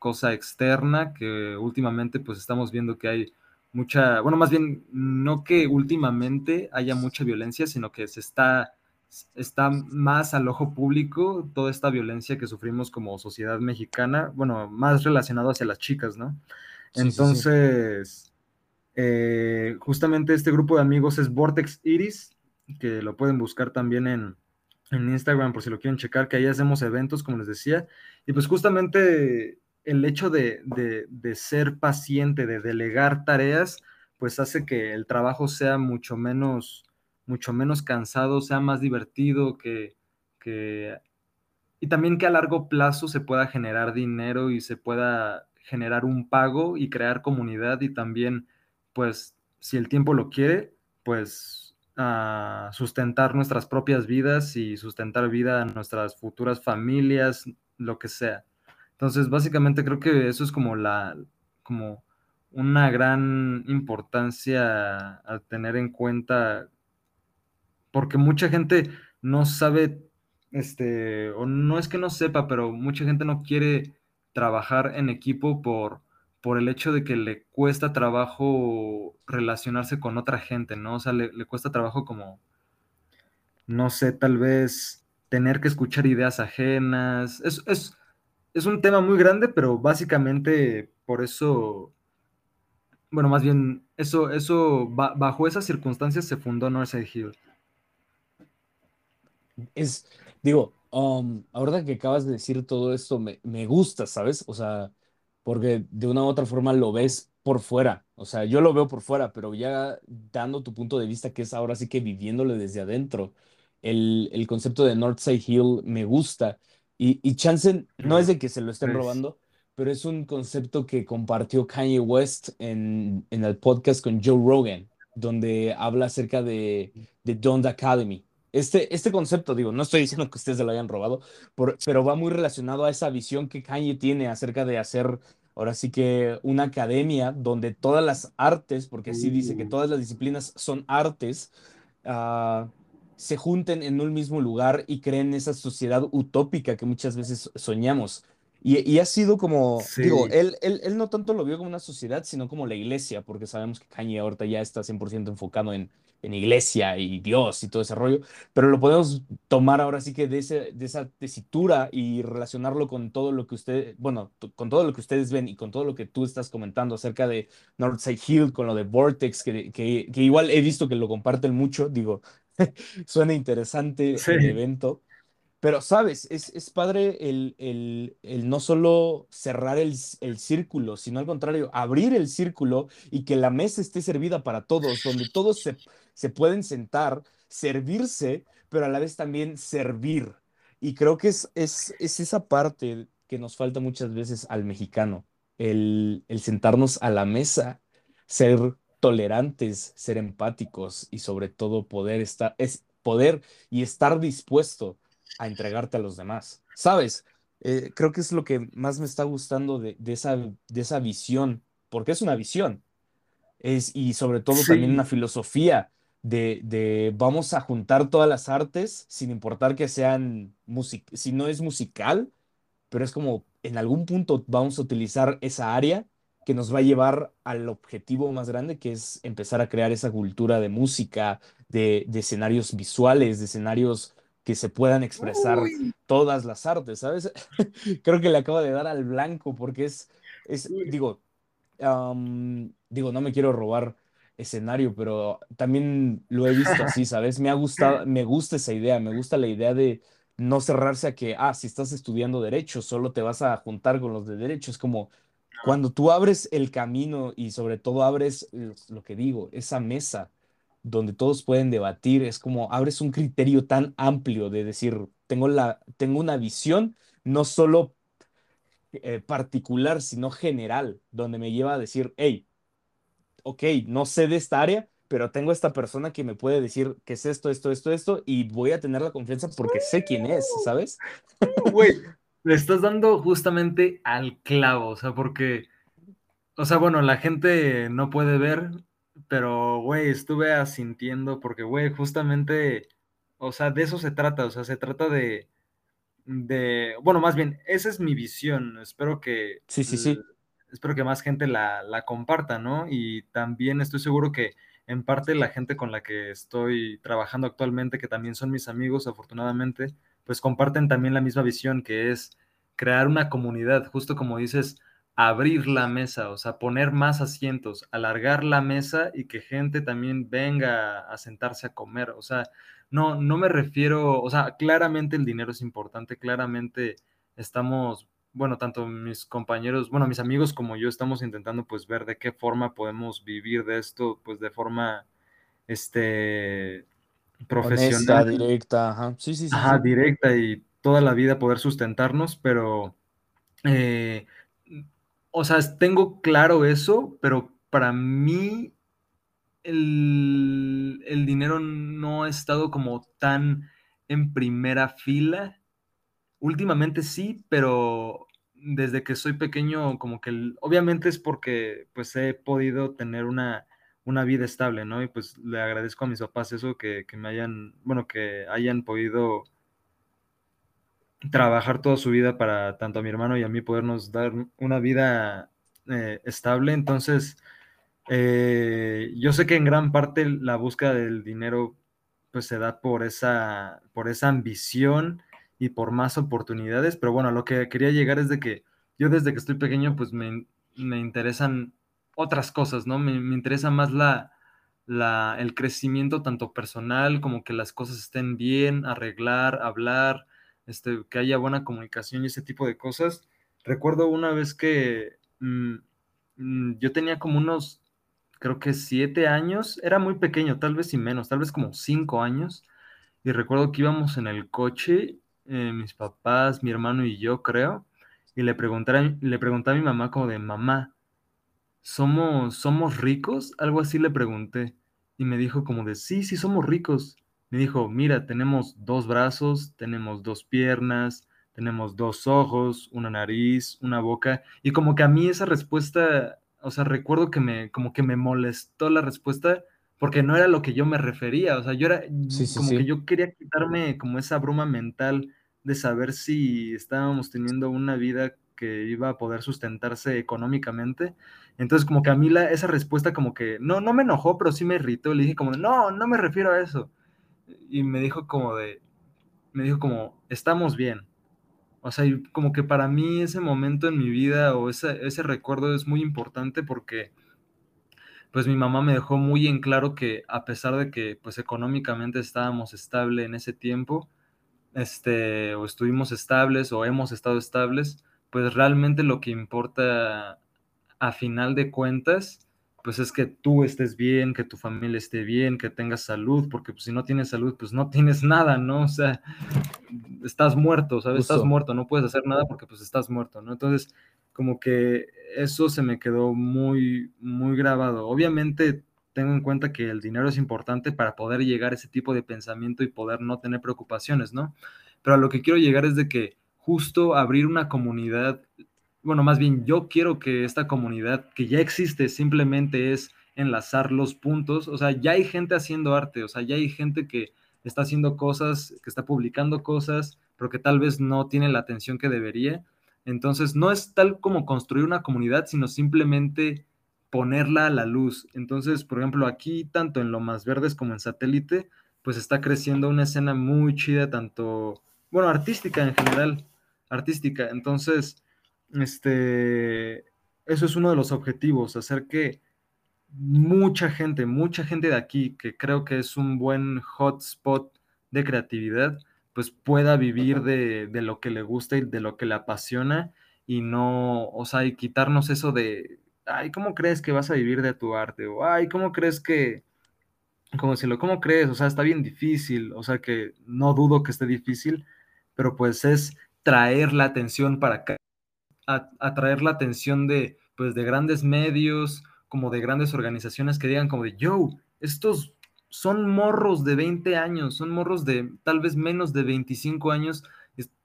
S3: cosa externa, que últimamente pues estamos viendo que hay mucha, bueno, más bien no que últimamente haya mucha violencia, sino que se está, está más al ojo público toda esta violencia que sufrimos como sociedad mexicana, bueno, más relacionado hacia las chicas, ¿no? Entonces... Eh, justamente este grupo de amigos es Vortex Iris, que lo pueden buscar también en, Instagram por si lo quieren checar, que ahí hacemos eventos, como les decía. Y pues justamente el hecho de, ser paciente, de delegar tareas, pues hace que el trabajo sea mucho menos, mucho menos cansado, sea más divertido, que, que, y también que a largo plazo se pueda generar dinero y se pueda generar un pago y crear comunidad y también pues si el tiempo lo quiere, pues a sustentar nuestras propias vidas y sustentar vida a nuestras futuras familias, lo que sea. Entonces, básicamente creo que eso es como la, como una gran importancia a tener en cuenta, porque mucha gente no sabe, este, o no es que no sepa, pero mucha gente no quiere trabajar en equipo por, por el hecho de que le cuesta trabajo relacionarse con otra gente, ¿no? O sea, le, cuesta trabajo como, no sé, tal vez tener que escuchar ideas ajenas. Es, es, un tema muy grande, pero básicamente por eso, bueno, más bien, eso, eso, bajo esas circunstancias se fundó Northside Hill.
S2: Es, digo, um, ahora que acabas de decir todo esto, me, me gusta, ¿sabes? O sea, porque de una u otra forma lo ves por fuera, o sea, yo lo veo por fuera, pero ya dando tu punto de vista, que es ahora sí que viviéndole desde adentro, el, el concepto de Northside Hill me gusta. Y, y chance no es de que se lo estén
S3: Pues,
S2: robando, pero es un concepto que compartió Kanye West en, en el podcast con Joe Rogan, donde habla acerca de, de Don't Academy. Este, este concepto, digo, no estoy diciendo que ustedes se lo hayan robado, por- pero va muy relacionado a esa visión que Kanye tiene acerca de hacer, ahora sí que una academia donde todas las artes, porque así dice que
S3: Uh.
S2: todas las disciplinas son artes, ah, se junten en un mismo lugar y creen esa sociedad utópica que muchas veces soñamos. Y, y ha sido como, digo, él, él, él no tanto lo vio como una sociedad, sino como la iglesia, porque sabemos que Kanye ahorita ya está 100% enfocado en, en iglesia y Dios y todo ese rollo, pero lo podemos tomar ahora sí que de, ese, de esa tesitura y relacionarlo con todo lo que usted, bueno, con todo lo que ustedes ven y con todo lo que tú estás comentando acerca de Northside Hill, con lo de Vortex, que, que, que igual he visto que lo comparten mucho, digo, <laughs> suena interesante el
S3: sí,
S2: evento. Pero, sabes, es, es padre el, el- el no solo cerrar el, el círculo, sino al contrario, abrir el círculo y que la mesa esté servida para todos, donde todos se, se pueden sentar, servirse, pero a la vez también servir. Y creo que es, es, es esa parte que nos falta muchas veces al mexicano, el, el sentarnos a la mesa, ser tolerantes, ser empáticos y sobre todo poder estar, es poder y estar dispuesto a entregarte a los demás. ¿Sabes? Eh, creo que es lo que más me está gustando de, de esa, de esa visión, porque es una visión, es, y sobre todo también una filosofía de, de vamos a juntar todas las artes sin importar que sean music si no es musical, pero es como en algún punto vamos a utilizar esa área que nos va a llevar al objetivo más grande, que es empezar a crear esa cultura de música, de, de escenarios visuales, de escenarios que se puedan expresar
S3: Uy,
S2: todas las artes, ¿sabes? <laughs> Creo que le acabo de dar al blanco porque es, es, digo, digo, no me quiero robar escenario, pero también lo he visto así, ¿sabes? Me ha gustado, me gusta esa idea, me gusta la idea de no cerrarse a que, ah, si estás estudiando derecho, solo te vas a juntar con los de derecho. Es como cuando tú abres el camino y sobre todo abres lo que digo, esa mesa donde todos pueden debatir, es como abres un criterio tan amplio de decir, tengo la, tengo una visión no solo eh, particular, sino general, donde me lleva a decir, hey, ok, no sé de esta área, pero tengo esta persona que me puede decir qué es esto, esto, esto, esto, y voy a tener la confianza porque sé quién es, ¿sabes?
S3: Güey, le estás dando justamente al clavo, o sea, porque, o sea, bueno, la gente no puede ver, pero, güey, estuve asintiendo porque, güey, justamente, o sea, de eso se trata, o sea, se trata de, de, bueno, más bien, esa es mi visión, espero que,
S2: Sí, sí, sí.
S3: Espero que más gente la, la comparta, ¿no? Y también estoy seguro que en parte la gente con la que estoy trabajando actualmente, que también son mis amigos, afortunadamente, pues comparten también la misma visión, que es crear una comunidad, justo como dices, abrir la mesa, o sea, poner más asientos, alargar la mesa y que gente también venga a sentarse a comer, o sea, no, no me refiero, o sea, claramente el dinero es importante, claramente estamos, bueno, tanto mis compañeros, bueno, mis amigos como yo estamos intentando pues ver de qué forma podemos vivir de esto, pues de forma, este,
S2: Honesta,
S3: profesional,
S2: directa, ajá. Sí, sí, sí,
S3: ajá,
S2: sí.
S3: directa y toda la vida poder sustentarnos, pero, eh, o sea, tengo claro eso, pero para mí el, el dinero no ha estado como tan en primera fila. Últimamente sí, pero desde que soy pequeño, como que obviamente es porque pues he podido tener una, una vida estable, ¿no? Y pues le agradezco a mis papás eso, que, que me hayan, bueno, que hayan podido trabajar toda su vida para tanto a mi hermano y a mí podernos dar una vida eh, estable. Entonces, eh, yo sé que en gran parte la búsqueda del dinero pues se da por esa, por esa ambición y por más oportunidades, pero bueno, lo que quería llegar es de que yo desde que estoy pequeño pues me, me interesan otras cosas, ¿no? Me, me interesa más la, la, el crecimiento tanto personal como que las cosas estén bien, arreglar, hablar, este, que haya buena comunicación y ese tipo de cosas. Recuerdo una vez que... mm, mm, yo tenía como unos, creo que siete años, era muy pequeño, tal vez y menos, tal vez como cinco años, y recuerdo que íbamos en el coche, eh, mis papás, mi hermano y yo, creo, y le pregunté, le pregunté a mi mamá como de, mamá, ¿somos, ¿somos ricos? Algo así le pregunté, y me dijo como de, sí, sí somos ricos. Me dijo, mira, tenemos dos brazos, tenemos dos piernas, tenemos dos ojos, una nariz, una boca, y como que a mí esa respuesta, o sea, recuerdo que me, como que me molestó la respuesta porque no era lo que yo me refería, o sea, yo era como que yo quería quitarme como esa bruma mental de saber si estábamos teniendo una vida que iba a poder sustentarse económicamente. Entonces, como que a mí la, esa respuesta como que, no, no me enojó, pero sí me irritó. Le dije como, no, no me refiero a eso. Y me dijo como de, me dijo como, estamos bien. O sea, como que para mí ese momento en mi vida o ese, ese recuerdo es muy importante porque pues mi mamá me dejó muy en claro que a pesar de que pues económicamente estábamos estable en ese tiempo, este, o estuvimos estables o hemos estado estables, pues realmente lo que importa a final de cuentas, pues es que tú estés bien, que tu familia esté bien, que tengas salud, porque pues, si no tienes salud, pues no tienes <laughs> nada, ¿no? O sea, estás muerto, ¿sabes? Estás muerto, no puedes hacer nada porque pues estás muerto, ¿no? Entonces, como que eso se me quedó muy, muy grabado. Obviamente tengo en cuenta que el dinero es importante para poder llegar a ese tipo de pensamiento y poder no tener preocupaciones, ¿no? Pero a lo que quiero llegar es de que justo abrir una comunidad bueno, más bien yo quiero que esta comunidad que ya existe simplemente es enlazar los puntos, o sea, ya hay gente haciendo arte, o sea, ya hay gente que está haciendo cosas, que está publicando cosas, pero que tal vez no tiene la atención que debería. Entonces, no es tal como construir una comunidad, sino simplemente ponerla a la luz. Entonces, por ejemplo, aquí, tanto en Lomas Verdes como en Satélite, pues está creciendo una escena muy chida, tanto, bueno, artística en general, artística. Entonces, este, eso es uno de los objetivos, hacer que mucha gente, mucha gente de aquí, que creo que es un buen hotspot de creatividad, pues pueda vivir de, lo que le gusta y de lo que le apasiona y no, o sea, y quitarnos eso de, ay, ¿cómo crees que vas a vivir de tu arte? O, ay, ¿cómo crees que, como decirlo, ¿cómo crees? O sea, está bien difícil, o sea, que no dudo que esté difícil, pero pues es traer la atención para acá atraer la atención de, pues, de grandes medios, como de grandes organizaciones que digan como de, yo, estos son morros de 20 años, son morros de tal vez menos de 25 años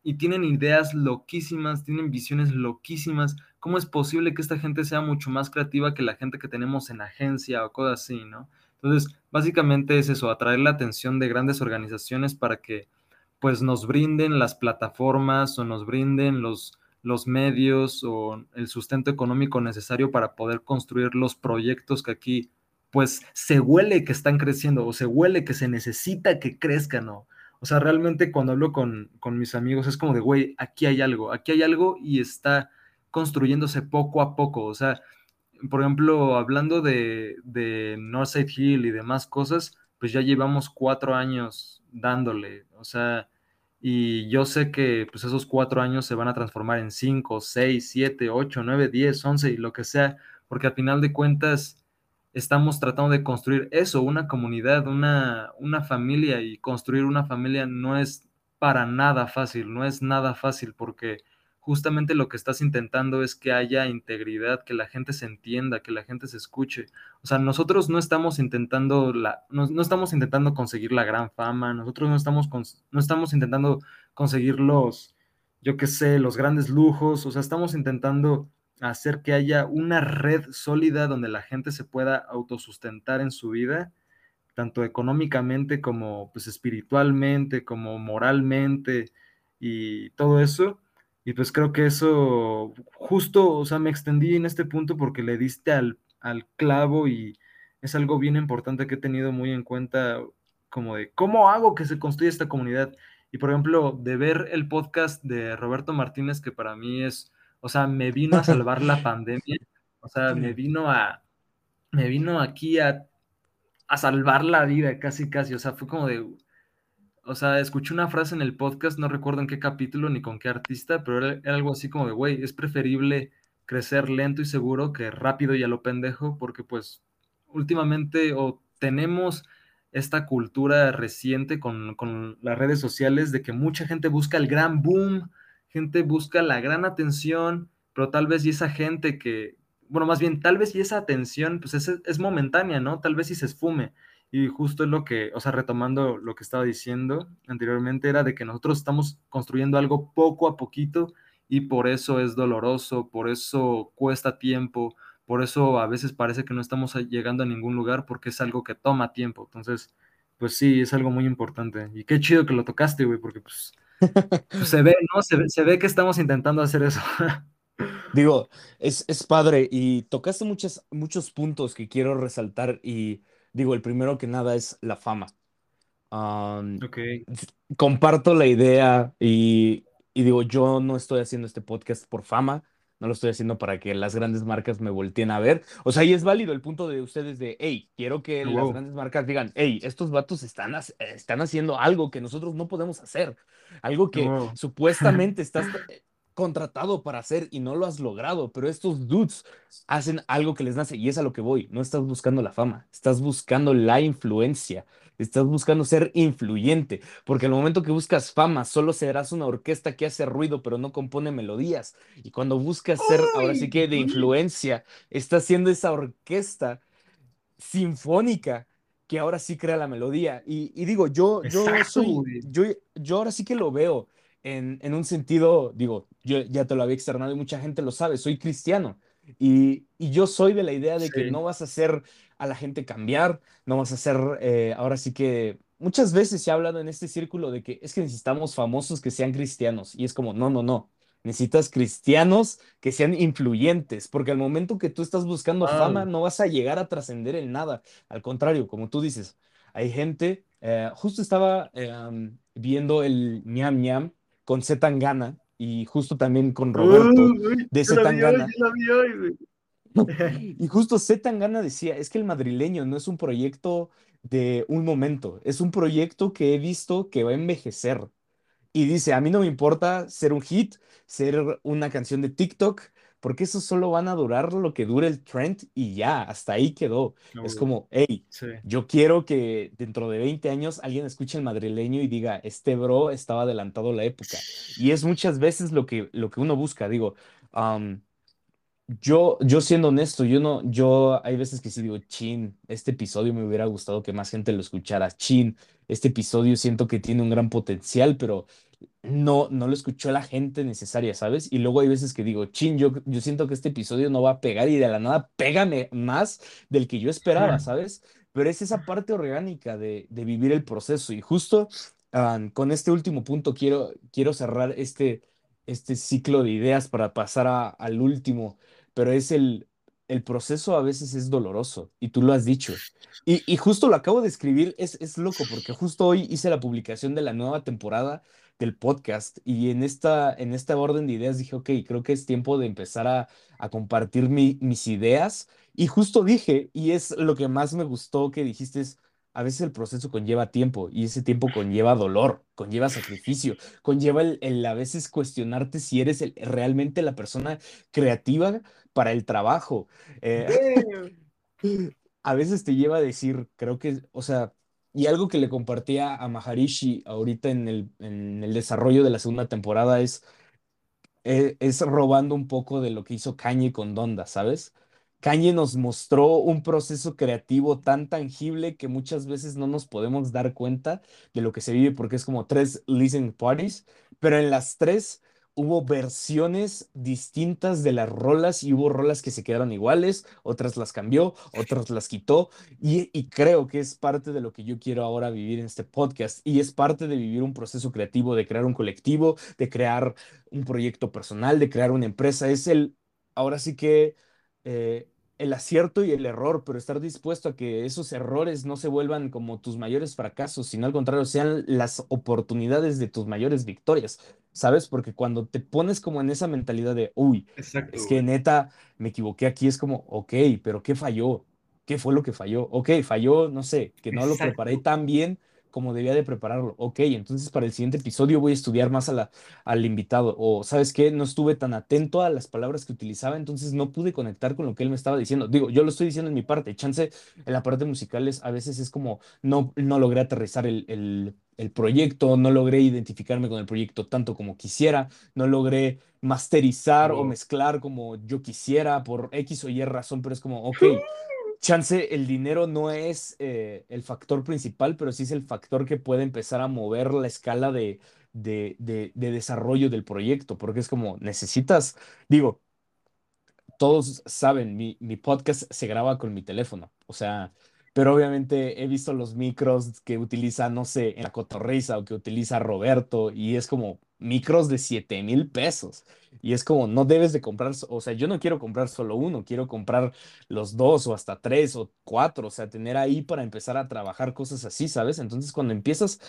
S3: y tienen ideas loquísimas, tienen visiones loquísimas. ¿Cómo es posible que esta gente sea mucho más creativa que la gente que tenemos en agencia o cosas así, no? Entonces, básicamente es eso, atraer la atención de grandes organizaciones para que pues nos brinden las plataformas o nos brinden los, los medios o el sustento económico necesario para poder construir los proyectos que aquí pues se huele que están creciendo o se huele que se necesita que crezcan, ¿no? O sea, realmente cuando hablo con, mis amigos es como de, güey, aquí hay algo, aquí hay algo y está construyéndose poco a poco. O sea, por ejemplo, hablando de, de Northside Hill y demás cosas, pues ya llevamos cuatro años dándole. O sea, y yo sé que pues esos cuatro años se van a transformar en cinco, seis, siete, ocho, nueve, diez, once y lo que sea, porque al final de cuentas estamos tratando de construir eso, una comunidad, una, una familia y construir una familia no es para nada fácil, no es nada fácil porque justamente lo que estás intentando es que haya integridad, que la gente se entienda, que la gente se escuche. O sea, nosotros no estamos intentando la, no, estamos intentando conseguir la gran fama, nosotros no estamos, no estamos intentando conseguir los, yo qué sé, los grandes lujos, o sea, estamos intentando hacer que haya una red sólida donde la gente se pueda autosustentar en su vida, tanto económicamente como pues espiritualmente, como moralmente y todo eso y pues creo que eso, justo, o sea, me extendí en este punto porque le diste al, al clavo y es algo bien importante que he tenido muy en cuenta, como de cómo hago que se construya esta comunidad. Y por ejemplo, de ver el podcast de Roberto Martínez, que para mí es, o sea, me vino a salvar la pandemia, o sea, me vino a, me vino aquí a, a salvar la vida, casi, casi, o sea, fue como de, o sea, escuché una frase en el podcast, no recuerdo en qué capítulo ni con qué artista, pero era, algo así como de, güey, es preferible crecer lento y seguro que rápido y a lo pendejo, porque pues últimamente o tenemos esta cultura reciente con, con, las redes sociales de que mucha gente busca el gran boom, gente busca la gran atención, pero tal vez y esa gente que, bueno, más bien, tal vez y esa atención, pues es, es momentánea, ¿no? Tal vez y se esfume. Y justo es lo que, o sea, retomando lo que estaba diciendo anteriormente, era de que nosotros estamos construyendo algo poco a poquito y por eso es doloroso, por eso cuesta tiempo, por eso a veces parece que no estamos llegando a ningún lugar porque es algo que toma tiempo. Entonces, pues sí, es algo muy importante. Y qué chido que lo tocaste, güey, porque pues, pues se <laughs> ve, ¿no? Se, se, ve que estamos intentando hacer eso. <laughs>
S2: Digo, es, es padre y tocaste muchos, muchos puntos que quiero resaltar y digo, el primero que nada es la fama. Um,
S3: ok.
S2: Comparto la idea y, y digo, yo no estoy haciendo este podcast por fama, no lo estoy haciendo para que las grandes marcas me volteen a ver. O sea, y es válido el punto de ustedes de, hey, quiero que las grandes marcas digan, hey, estos vatos están, están haciendo algo que nosotros no podemos hacer, algo que supuestamente estás contratado para hacer y no lo has logrado, pero estos dudes hacen algo que les nace y es a lo que voy. No estás buscando la fama, estás buscando la influencia, estás buscando ser influyente, porque al momento que buscas fama, solo serás una orquesta que hace ruido pero no compone melodías. Y cuando buscas ser, ahora sí que de influencia, estás siendo esa orquesta sinfónica que ahora sí crea la melodía. Y, digo, yo, yo soy, yo, yo ahora sí que lo veo en, un sentido, digo, yo ya te lo había externado y mucha gente lo sabe, soy cristiano. Y, yo soy de la idea de que no vas a hacer a la gente cambiar, no vas a hacer, eh, ahora sí que muchas veces se ha hablado en este círculo de que es que necesitamos famosos que sean cristianos. Y es como, no, no, no. Necesitas cristianos que sean influyentes, porque al momento que tú estás buscando fama, no vas a llegar a trascender en nada. Al contrario, como tú dices, hay gente, eh, justo estaba eh, viendo el ñam ñam con Z Tangana y justo también con Roberto de Z Tangana. y justo Z Tangana decía, es que el madrileño no es un proyecto de un momento, es un proyecto que he visto que va a envejecer. Y dice, a mí no me importa ser un hit, ser una canción de TikTok, porque eso solo van a durar lo que dure el trend y ya, hasta ahí quedó. es como, hey, yo quiero que dentro de 20 años alguien escuche el madrileño y diga, este bro estaba adelantado la época. Y es muchas veces lo que, lo que uno busca, digo. yo, yo siendo honesto, yo no, yo hay veces que sí digo, chin, este episodio me hubiera gustado que más gente lo escuchara, chin, este episodio siento que tiene un gran potencial, pero no, no lo escuchó la gente necesaria, ¿sabes? Y luego hay veces que digo, chin, yo, yo siento que este episodio no va a pegar y de la nada pégame más del que yo esperaba, ¿sabes? Pero es esa parte orgánica de, de vivir el proceso. Y justo con este último punto quiero, quiero cerrar este, este ciclo de ideas para pasar al último, pero es el, el proceso a veces es doloroso y tú lo has dicho. Y, y justo lo acabo de escribir, es, es loco porque justo hoy hice la publicación de la nueva temporada del podcast. Y en esta, en esta orden de ideas dije, ok, creo que es tiempo de empezar a, a compartir mis ideas. Y justo dije, y es lo que más me gustó que dijiste, a veces el proceso conlleva tiempo y ese tiempo conlleva dolor, conlleva sacrificio, conlleva el, a veces cuestionarte si eres realmente la persona creativa para el trabajo. Eh, <laughs> a veces te lleva a decir, creo que, o sea, y algo que le compartía a Maharishi ahorita en el, en el desarrollo de la segunda temporada es, eh, es, robando un poco de lo que hizo Kanye con Donda, ¿sabes? Kanye nos mostró un proceso creativo tan tangible que muchas veces no nos podemos dar cuenta de lo que se vive porque es como tres listening parties, pero en las tres hubo versiones distintas de las rolas y hubo rolas que se quedaron iguales, otras las cambió, otras las quitó y, creo que es parte de lo que yo quiero ahora vivir en este podcast y es parte de vivir un proceso creativo, de crear un colectivo, de crear un proyecto personal, de crear una empresa. Es el, ahora sí que... Eh, el acierto y el error, pero estar dispuesto a que esos errores no se vuelvan como tus mayores fracasos, sino al contrario, sean las oportunidades de tus mayores victorias, ¿sabes? Porque cuando te pones como en esa mentalidad de, uy, es que neta, me equivoqué aquí, es como, ok, pero ¿qué falló? ¿Qué fue lo que falló? Ok, falló, no sé, que no lo preparé tan bien como debía de prepararlo. Ok, entonces para el siguiente episodio voy a estudiar más a la, al invitado. O, ¿sabes qué? No estuve tan atento a las palabras que utilizaba, entonces no pude conectar con lo que él me estaba diciendo. Digo, yo lo estoy diciendo en mi parte. Chance, en la parte musical es, a veces es como no, no logré aterrizar el, el, el proyecto, no logré identificarme con el proyecto tanto como quisiera, no logré masterizar o mezclar como yo quisiera por X o Y razón, pero es como, ok, chance, el dinero no es eh, el factor principal, pero sí es el factor que puede empezar a mover la escala de, de, de, de desarrollo del proyecto, porque es como necesitas, digo, todos saben, mi, mi podcast se graba con mi teléfono, o sea, pero obviamente he visto los micros que utiliza, no sé, en la Cotorrisa o que utiliza Roberto y es como micros de 7 mil pesos. Y es como, no debes de comprar, o sea, yo no quiero comprar solo uno, quiero comprar los dos o hasta tres o cuatro, o sea, tener ahí para empezar a trabajar cosas así, ¿sabes? Entonces, cuando empiezas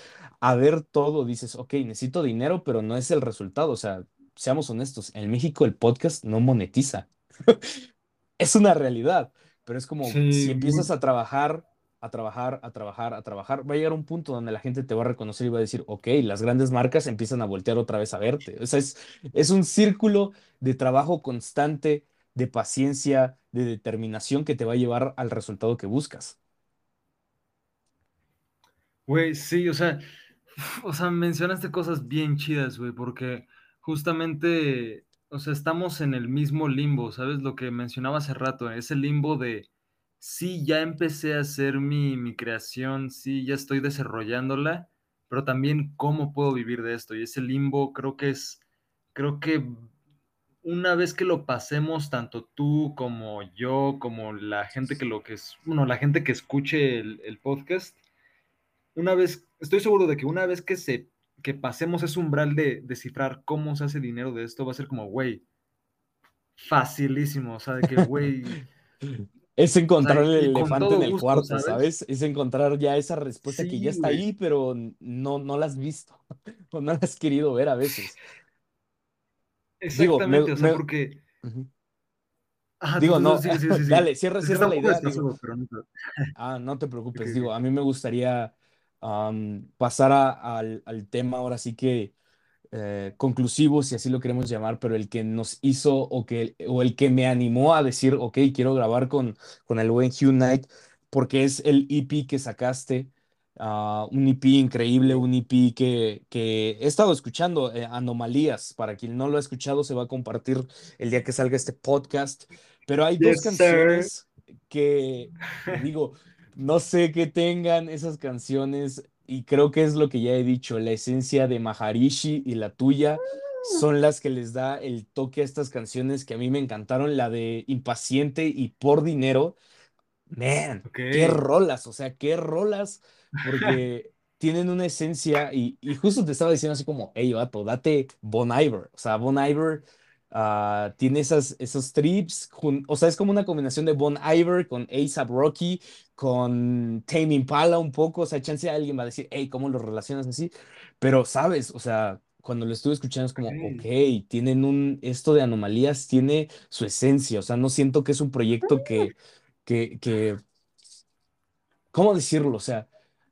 S2: a ver todo, dices, ok, necesito dinero, pero no es el resultado, o sea, seamos honestos, en México el podcast no monetiza <laughs> es una realidad, pero es como si empiezas a trabajar, a trabajar, a trabajar, a trabajar, va a llegar un punto donde la gente te va a reconocer y va a decir, ok, las grandes marcas empiezan a voltear otra vez a verte. O sea, es, es un círculo de trabajo constante, de paciencia, de determinación que te va a llevar al resultado que buscas.
S3: Güey, sí, o sea, o sea, mencionaste cosas bien chidas, güey, porque justamente, o sea, estamos en el mismo limbo, ¿sabes? Lo que mencionaba hace rato, ese limbo de, sí, ya empecé a hacer mi, mi creación, sí, ya estoy desarrollándola, pero también cómo puedo vivir de esto. Y ese limbo creo que es, creo que una vez que lo pasemos, tanto tú como yo, como la gente que lo que es, bueno, la gente que escuche el, el podcast, una vez, estoy seguro de que una vez que se, que pasemos ese umbral de descifrar cómo se hace dinero de esto, va a ser como, güey, facilísimo, o sea, de que, <laughs> güey,
S2: Es
S3: o sea,
S2: encontrar el elefante en el
S3: gusto,
S2: cuarto,
S3: ¿sabes?
S2: ¿sabes? Es encontrar ya esa respuesta que ya está
S3: güey,
S2: ahí, pero no, no la has visto <laughs> o no la has querido ver a veces. Digo, me,
S3: exactamente, o sea,
S2: me-
S3: porque, ajá,
S2: Digo, no,
S3: sí, sí, sí, <laughs> sí,
S2: dale, cierra, cierra la idea, digo.
S3: pero no,
S2: Ah, no te preocupes, digo, a mí me gustaría pasar a- al, al tema ahora sí que eh, conclusivo, si así lo queremos llamar, pero el que nos hizo o, que, o el que me animó a decir, ok, quiero grabar con, con el buen Hugh Knight, porque es el EP que sacaste, ah, un EP increíble, un EP que, que he estado escuchando, eh, Anomalías, para quien no lo ha escuchado, se va a compartir el día que salga este podcast, pero hay dos
S3: Yes,
S2: canciones que digo, <laughs> no sé qué tengan esas canciones y creo que es lo que ya he dicho, la esencia de Maharishi y la tuya son las que les da el toque a estas canciones que a mí me encantaron, la de Impaciente y Por Dinero. Man,
S3: Ok.
S2: qué rolas, o sea, qué rolas, porque <laughs> tienen una esencia y, y justo te estaba diciendo así como, hey, vato, date Bon Iver, o sea, Bon Iver ah, tiene esas, esos trips, jun- o sea, es como una combinación de Bon Iver con A$AP Rocky, con Tame Impala un poco, o sea, chance alguien va a decir, hey, ¿cómo los relacionas así? Pero, ¿sabes? O sea, cuando lo estuve escuchando es como,
S3: Ok.
S2: ok, tienen un, esto de anomalías tiene su esencia, o sea, no siento que es un proyecto que que, que, ¿cómo decirlo? O sea,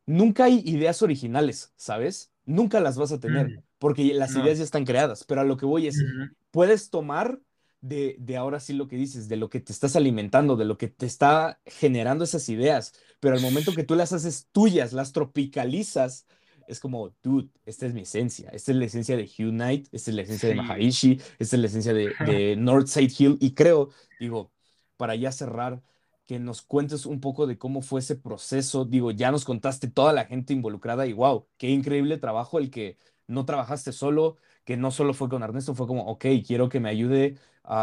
S2: nunca hay ideas originales, ¿sabes? Nunca las vas a tener,
S3: Mm,
S2: porque las
S3: no.
S2: ideas ya están creadas, pero a lo que voy es,
S3: Ujú.
S2: puedes tomar de, de ahora sí lo que dices, de lo que te estás alimentando, de lo que te está generando esas ideas, pero al momento que tú las haces tuyas, las tropicalizas, es como, dude, esta es mi esencia, esta es la esencia de Hugh Knight, esta es la esencia de. Maharishi, esta es la esencia de, <laughs> de Northside Hill, y creo, digo, para ya cerrar, que nos cuentes un poco de cómo fue ese proceso. Digo, ya nos contaste toda la gente involucrada y wow, qué increíble trabajo el que no trabajaste solo, que no solo fue con Ernesto, fue como, ok, quiero que me ayude.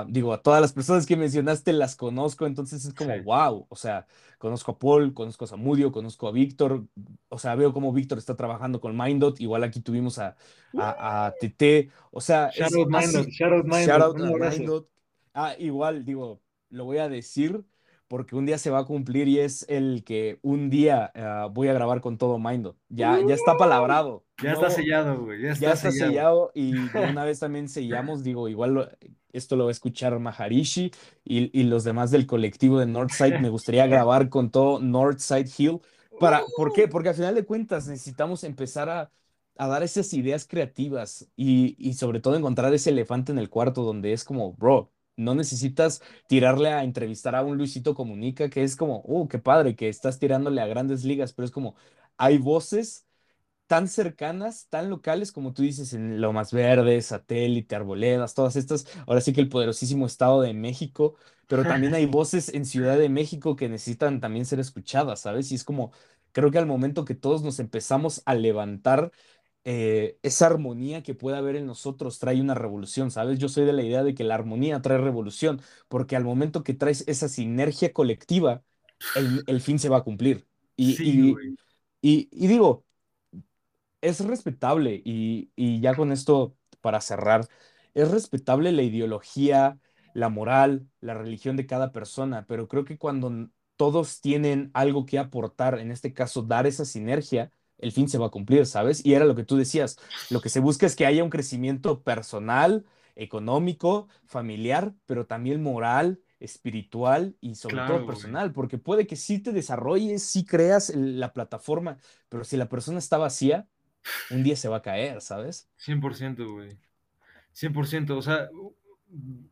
S2: digo, a todas las personas que mencionaste las conozco, entonces es como,
S3: Sí.
S2: wow, o sea, conozco a Paul, conozco a Samudio, conozco a Víctor, o sea, veo cómo Víctor está trabajando con Mindot, igual aquí tuvimos a, a, a TT, o sea,
S3: Shout out Mindot, shout out
S2: shout. Mindot. Ah, igual, digo, lo voy a decir porque un día se va a cumplir y es el que un día ah, voy a grabar con todo Mindot. Ya, ya está palabrado.
S3: Ya está sellado, güey, ya está
S2: ya está
S3: sellado.
S2: sellado y <laughs> una vez también sellamos, digo, igual lo- esto lo va a escuchar Maharishi y, y los demás del colectivo de Northside. Me gustaría grabar con todo Northside Hill, Para, ¿Por qué? Porque al final de cuentas necesitamos empezar a, a dar esas ideas creativas y, y sobre todo encontrar ese elefante en el cuarto donde es como, bro, no necesitas tirarle a entrevistar a un Luisito Comunica, que es como, oh, qué padre que estás tirándole a grandes ligas, pero es como, hay voces tan cercanas, tan locales, como tú dices, en Lomas Verdes, Satélite, Arboledas, todas estas, ahora sí que el poderosísimo Estado de México, pero también hay <laughs> voces en Ciudad de México que necesitan también ser escuchadas, ¿sabes? Y es como, creo que al momento que todos nos empezamos a levantar, eh, esa armonía que puede haber en nosotros trae una revolución, ¿sabes? Yo soy de la idea de que la armonía trae revolución, porque al momento que traes esa sinergia colectiva, el, el fin se va a cumplir. Y,
S3: Sí,
S2: y, y, y digo, es respetable y, y ya con esto para cerrar, es respetable la ideología, la moral, la religión de cada persona, pero creo que cuando todos tienen algo que aportar, en este caso dar esa sinergia, el fin se va a cumplir, ¿sabes? Y era lo que tú decías, lo que se busca es que haya un crecimiento personal, económico, familiar, pero también moral, espiritual y sobre todo
S3: güey.
S2: personal, porque puede que sí te desarrolles, sí creas la plataforma, pero si la persona está vacía, un día se va a caer, ¿sabes?
S3: 100%, güey. 100%. O sea,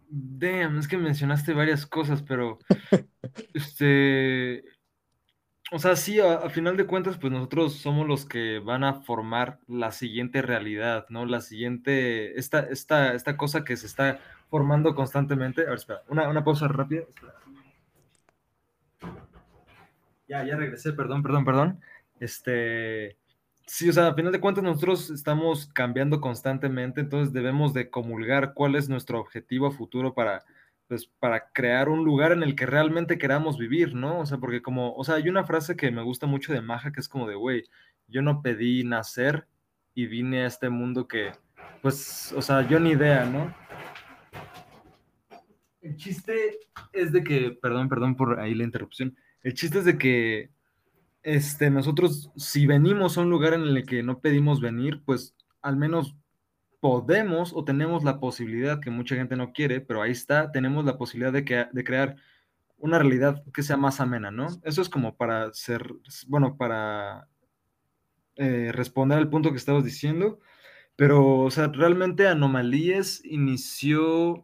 S3: damn, es que mencionaste varias cosas, pero <laughs> este, o sea, sí, a, final de cuentas, pues nosotros somos los que van a formar la siguiente realidad, ¿no? La siguiente, esta, esta, esta cosa que se está formando constantemente. A ver, espera, una, una pausa rápida. Ya, ya regresé, perdón, perdón, perdón. Este, sí, o sea, a final de cuentas nosotros estamos cambiando constantemente, entonces debemos de comulgar cuál es nuestro objetivo futuro para, pues, para crear un lugar en el que realmente queramos vivir, ¿no? O sea, porque como, o sea, hay una frase que me gusta mucho de Maja que es como de, güey, yo no pedí nacer y vine a este mundo que, pues, o sea, yo ni idea, ¿no? El chiste es de que, perdón, perdón por ahí la interrupción. El chiste es de que este, nosotros, si venimos a un lugar en el que no pedimos venir, pues al menos podemos o tenemos la posibilidad, que mucha gente no quiere, pero ahí está, tenemos la posibilidad de, crear una realidad que sea más amena, ¿no? Eso es como para ser, bueno, para eh, responder al punto que estabas diciendo, pero, o sea, realmente Anomalías inició...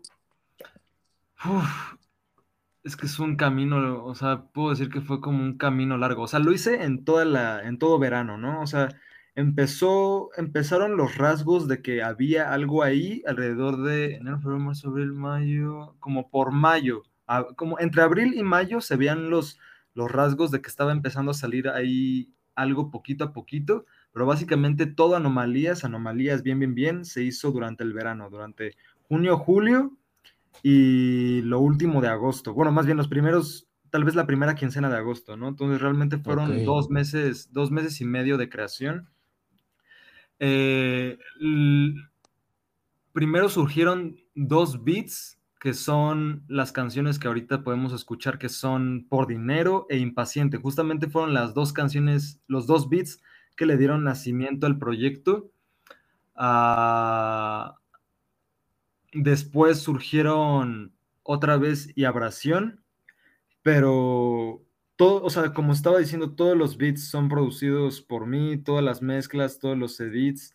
S3: Es que es un camino, o sea, puedo decir que fue como un camino largo. O sea, lo hice en toda la, en todo verano, ¿no? O sea, empezó, empezaron los rasgos de que había algo ahí alrededor de enero, febrero, marzo, abril, mayo, como por mayo, a- como entre abril y mayo se veían los, los rasgos de que estaba empezando a salir ahí algo poquito a poquito, pero básicamente todo anomalías, anomalías bien, bien, bien, se hizo durante el verano, durante junio, julio y lo último de agosto. Bueno, más bien los primeros, tal vez la primera quincena de agosto, ¿no? Entonces realmente fueron dos meses, dos meses y medio de creación. Eh, primero surgieron dos beats, que son las canciones que ahorita podemos escuchar, que son Por Dinero e Impaciente. Justamente fueron las dos canciones, los dos beats que le dieron nacimiento al proyecto. Ah, Después surgieron otra vez y Abrasión, pero todo, o sea, como estaba diciendo, todos los beats son producidos por mí, todas las mezclas, todos los edits.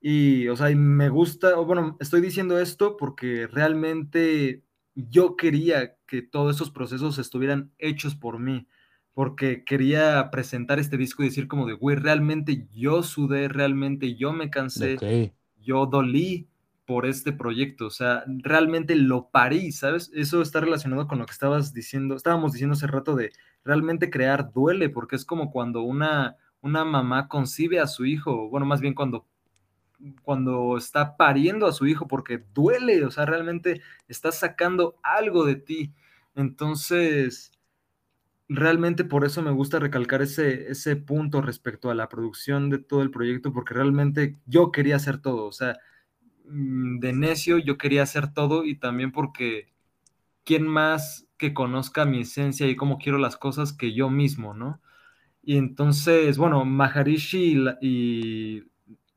S3: Y, o sea, y me gusta, o bueno, estoy diciendo esto porque realmente yo quería que todos esos procesos estuvieran hechos por mí, porque quería presentar este disco y decir como de, güey, realmente yo sudé, realmente yo me cansé yo dolí por este proyecto, o sea, realmente lo parí, ¿sabes? Eso está relacionado con lo que estabas diciendo, estábamos diciendo hace rato de realmente crear duele, porque es como cuando una, una mamá concibe a su hijo, bueno, más bien cuando, cuando está pariendo a su hijo, porque duele, o sea, realmente está sacando algo de ti. Entonces, realmente por eso me gusta recalcar ese, ese punto respecto a la producción de todo el proyecto, porque realmente yo quería hacer todo, o sea, de necio yo quería hacer todo y también porque quién más que conozca mi esencia y cómo quiero las cosas que yo mismo, ¿no? Y entonces, bueno, Maharishi y,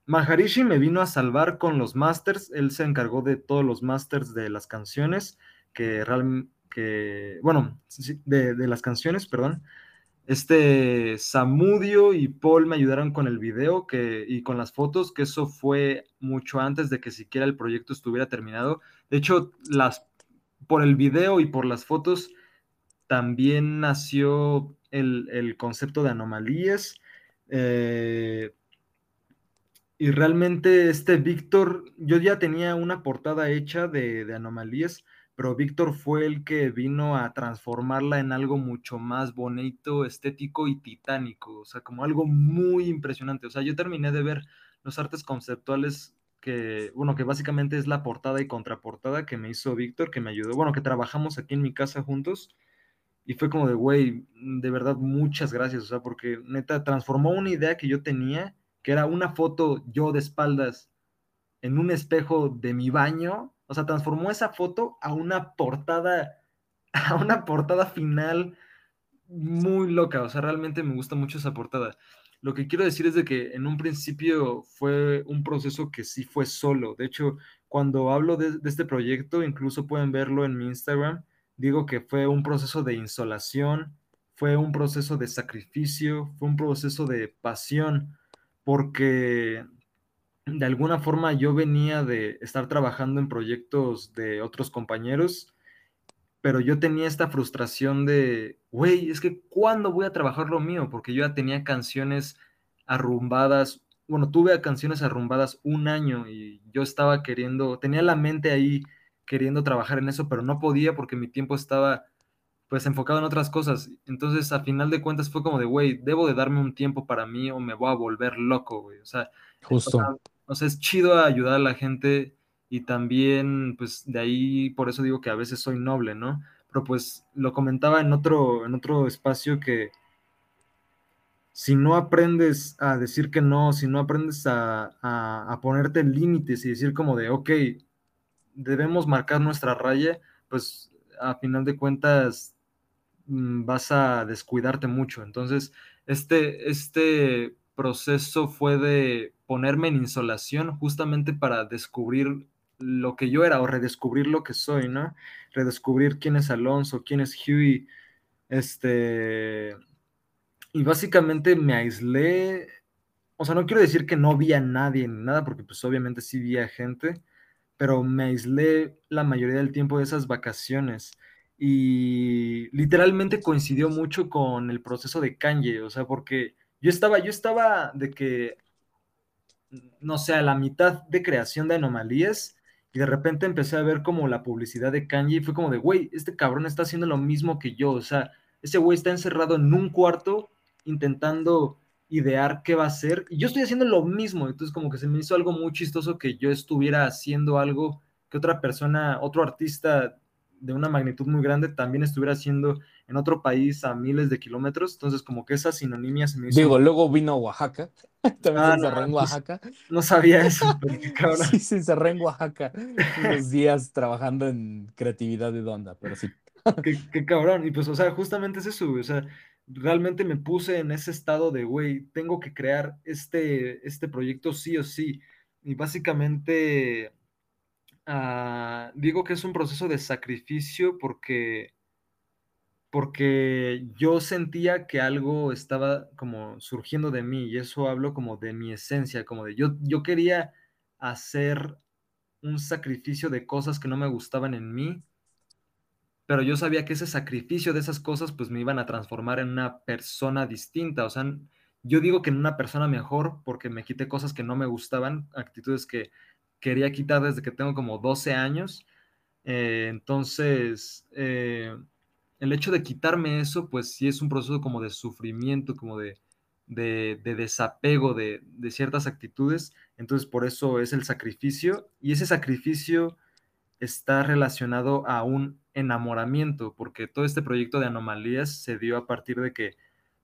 S3: Maharishi me vino a salvar con los masters, él se encargó de todos los masters de las canciones, que realmente, que, bueno, de, de las canciones, perdón. Este Samudio y Paul me ayudaron con el video que, y con las fotos, que eso fue mucho antes de que siquiera el proyecto estuviera terminado. De hecho, las, por el video y por las fotos también nació el, concepto de anomalías. Eh, y realmente este Víctor, yo ya tenía una portada hecha de, anomalías, pero Víctor fue el que vino a transformarla en algo mucho más bonito, estético y titánico, o sea, como algo muy impresionante. O sea, yo terminé de ver los artes conceptuales que, bueno, que básicamente es la portada y contraportada que me hizo Víctor, que me ayudó, bueno, que trabajamos aquí en mi casa juntos. Y fue como de, güey, de verdad, muchas gracias, o sea, porque neta transformó una idea que yo tenía que era una foto yo de espaldas en un espejo de mi baño, o sea, transformó esa foto a una portada, <laughs> a una portada final muy loca, o sea, realmente me gusta mucho esa portada. Lo que quiero decir es de que en un principio fue un proceso que sí fue solo. De hecho, cuando hablo de, de este proyecto, incluso pueden verlo en mi Instagram, digo que fue un proceso de insolación, fue un proceso de sacrificio, fue un proceso de pasión porque de alguna forma yo venía de estar trabajando en proyectos de otros compañeros, pero yo tenía esta frustración de, güey, es que ¿cuándo voy a trabajar lo mío? Porque yo ya tenía canciones arrumbadas, bueno, tuve canciones arrumbadas un año y yo estaba queriendo, tenía la mente ahí queriendo trabajar en eso, pero no podía porque mi tiempo estaba pues enfocado en otras cosas. Entonces, a final de cuentas fue como de, güey, debo de darme un tiempo para mí o me voy a volver loco, güey. O sea,
S2: justo.
S3: Es chido ayudar a la gente y también, pues, de ahí, por eso digo que a veces soy noble, ¿no? Pero pues lo comentaba en otro, en otro espacio que si no aprendes a decir que no, si no aprendes a, a ponerte límites y decir como de, ok, debemos marcar nuestra raya, pues a final de cuentas Mm, vas a descuidarte mucho. Entonces, este, este proceso fue de ponerme en insolación justamente para descubrir lo que yo era o redescubrir lo que soy, ¿no? Redescubrir quién es Alonso, quién es Huey. Este. Y básicamente me aislé. O sea, no quiero decir que no vi a nadie ni nada, porque pues obviamente sí vi a gente, pero me aislé la mayoría del tiempo de esas vacaciones y literalmente coincidió mucho con el proceso de Kanye, o sea, porque yo estaba, yo estaba de que, no sé, a la mitad de creación de anomalías y de repente empecé a ver como la publicidad de Kanye y fue como de, güey, este cabrón está haciendo lo mismo que yo, o sea, ese güey está encerrado en un cuarto intentando idear qué va a hacer y yo estoy haciendo lo mismo, entonces como que se me hizo algo muy chistoso que yo estuviera haciendo algo que otra persona, otro artista de una magnitud muy grande también estuviera haciendo en otro país a miles de kilómetros. Entonces, como que esa sinonimia se me hizo.
S2: Digo, luego vino a Oaxaca. <laughs> También se ah, encerró en pues, Oaxaca.
S3: No, sabía <laughs> eso,
S2: Sí, se encerró en Oaxaca unos días trabajando en creatividad de Donda, pero sí.
S3: qué, cabrón. Y pues, o sea, justamente es eso, O sea, realmente me puse en ese estado de, güey, tengo que crear este, este proyecto sí o sí. Y básicamente Ah, digo que es un proceso de sacrificio porque, porque yo sentía que algo estaba como surgiendo de mí y eso hablo como de mi esencia, como de yo, yo quería hacer un sacrificio de cosas que no me gustaban en mí, pero yo sabía que ese sacrificio de esas cosas pues me iban a transformar en una persona distinta, o sea, yo digo que en una persona mejor porque me quité cosas que no me gustaban, actitudes que quería quitar desde que tengo como 12 años. Eh, entonces, eh, el hecho de quitarme eso, pues sí es un proceso como de sufrimiento, como de, de, desapego de, de, ciertas actitudes. Entonces, por eso es el sacrificio. Y ese sacrificio está relacionado a un enamoramiento, porque todo este proyecto de anomalías se dio a partir de que,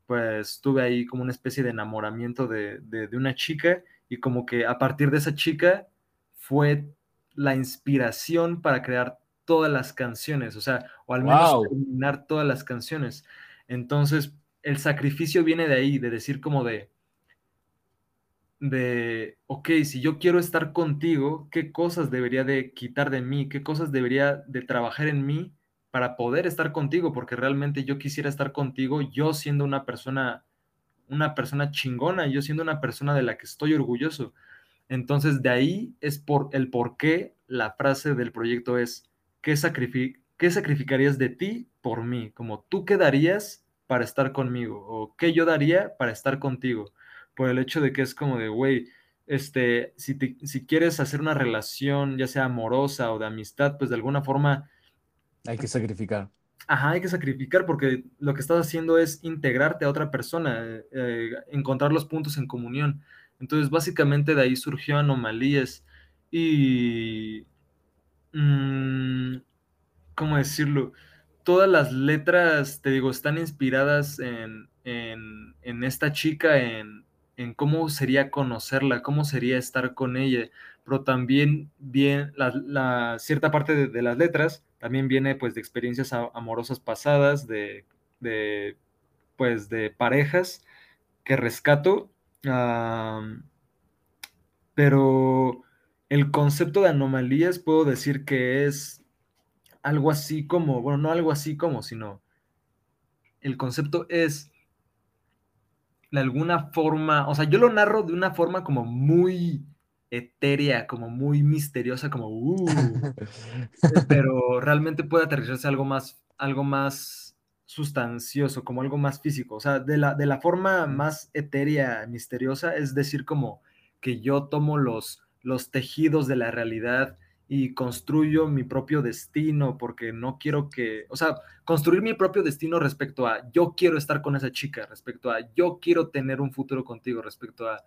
S3: pues, tuve ahí como una especie de enamoramiento de, de una chica y como que a partir de esa chica fue la inspiración para crear todas las canciones, o sea, o al menos terminar todas las canciones. Entonces, el sacrificio viene de ahí, de decir como de, de, ok, si yo quiero estar contigo, ¿qué cosas debería de quitar de mí? ¿Qué cosas debería de trabajar en mí para poder estar contigo, porque realmente yo quisiera estar contigo, yo siendo una persona, una persona chingona, yo siendo una persona de la que estoy orgulloso. Entonces, de ahí es por el por qué la frase del proyecto es, ¿qué, ¿qué sacrificarías de ti por mí? Como tú quedarías para estar conmigo o qué yo daría para estar contigo. Por el hecho de que es como de, güey, este, si, si quieres hacer una relación, ya sea amorosa o de amistad, pues de alguna forma...
S2: Hay que sacrificar.
S3: Ajá, hay que sacrificar porque lo que estás haciendo es integrarte a otra persona, eh, encontrar los puntos en comunión. Entonces, básicamente de ahí surgió anomalías y... Mm, ¿Cómo decirlo? Todas las letras, te digo, están inspiradas en, en, esta chica, en, en, cómo sería conocerla, cómo sería estar con ella, pero también bien la, cierta parte de, las letras también viene pues de experiencias amorosas pasadas, de, de pues de parejas que rescato pero el concepto de anomalías puedo decir que es algo así como, bueno, no algo así como, sino el concepto es de alguna forma, o sea, yo lo narro de una forma como muy etérea, como muy misteriosa, como, uh, <laughs> pero realmente puede aterrizarse algo más, algo más sustancioso, como algo más físico. O sea, de la, de la forma más etérea, misteriosa, es decir, como que yo tomo los, los tejidos de la realidad y construyo mi propio destino porque no quiero que, o sea, construir mi propio destino respecto a yo quiero estar con esa chica, respecto a yo quiero tener un futuro contigo, respecto a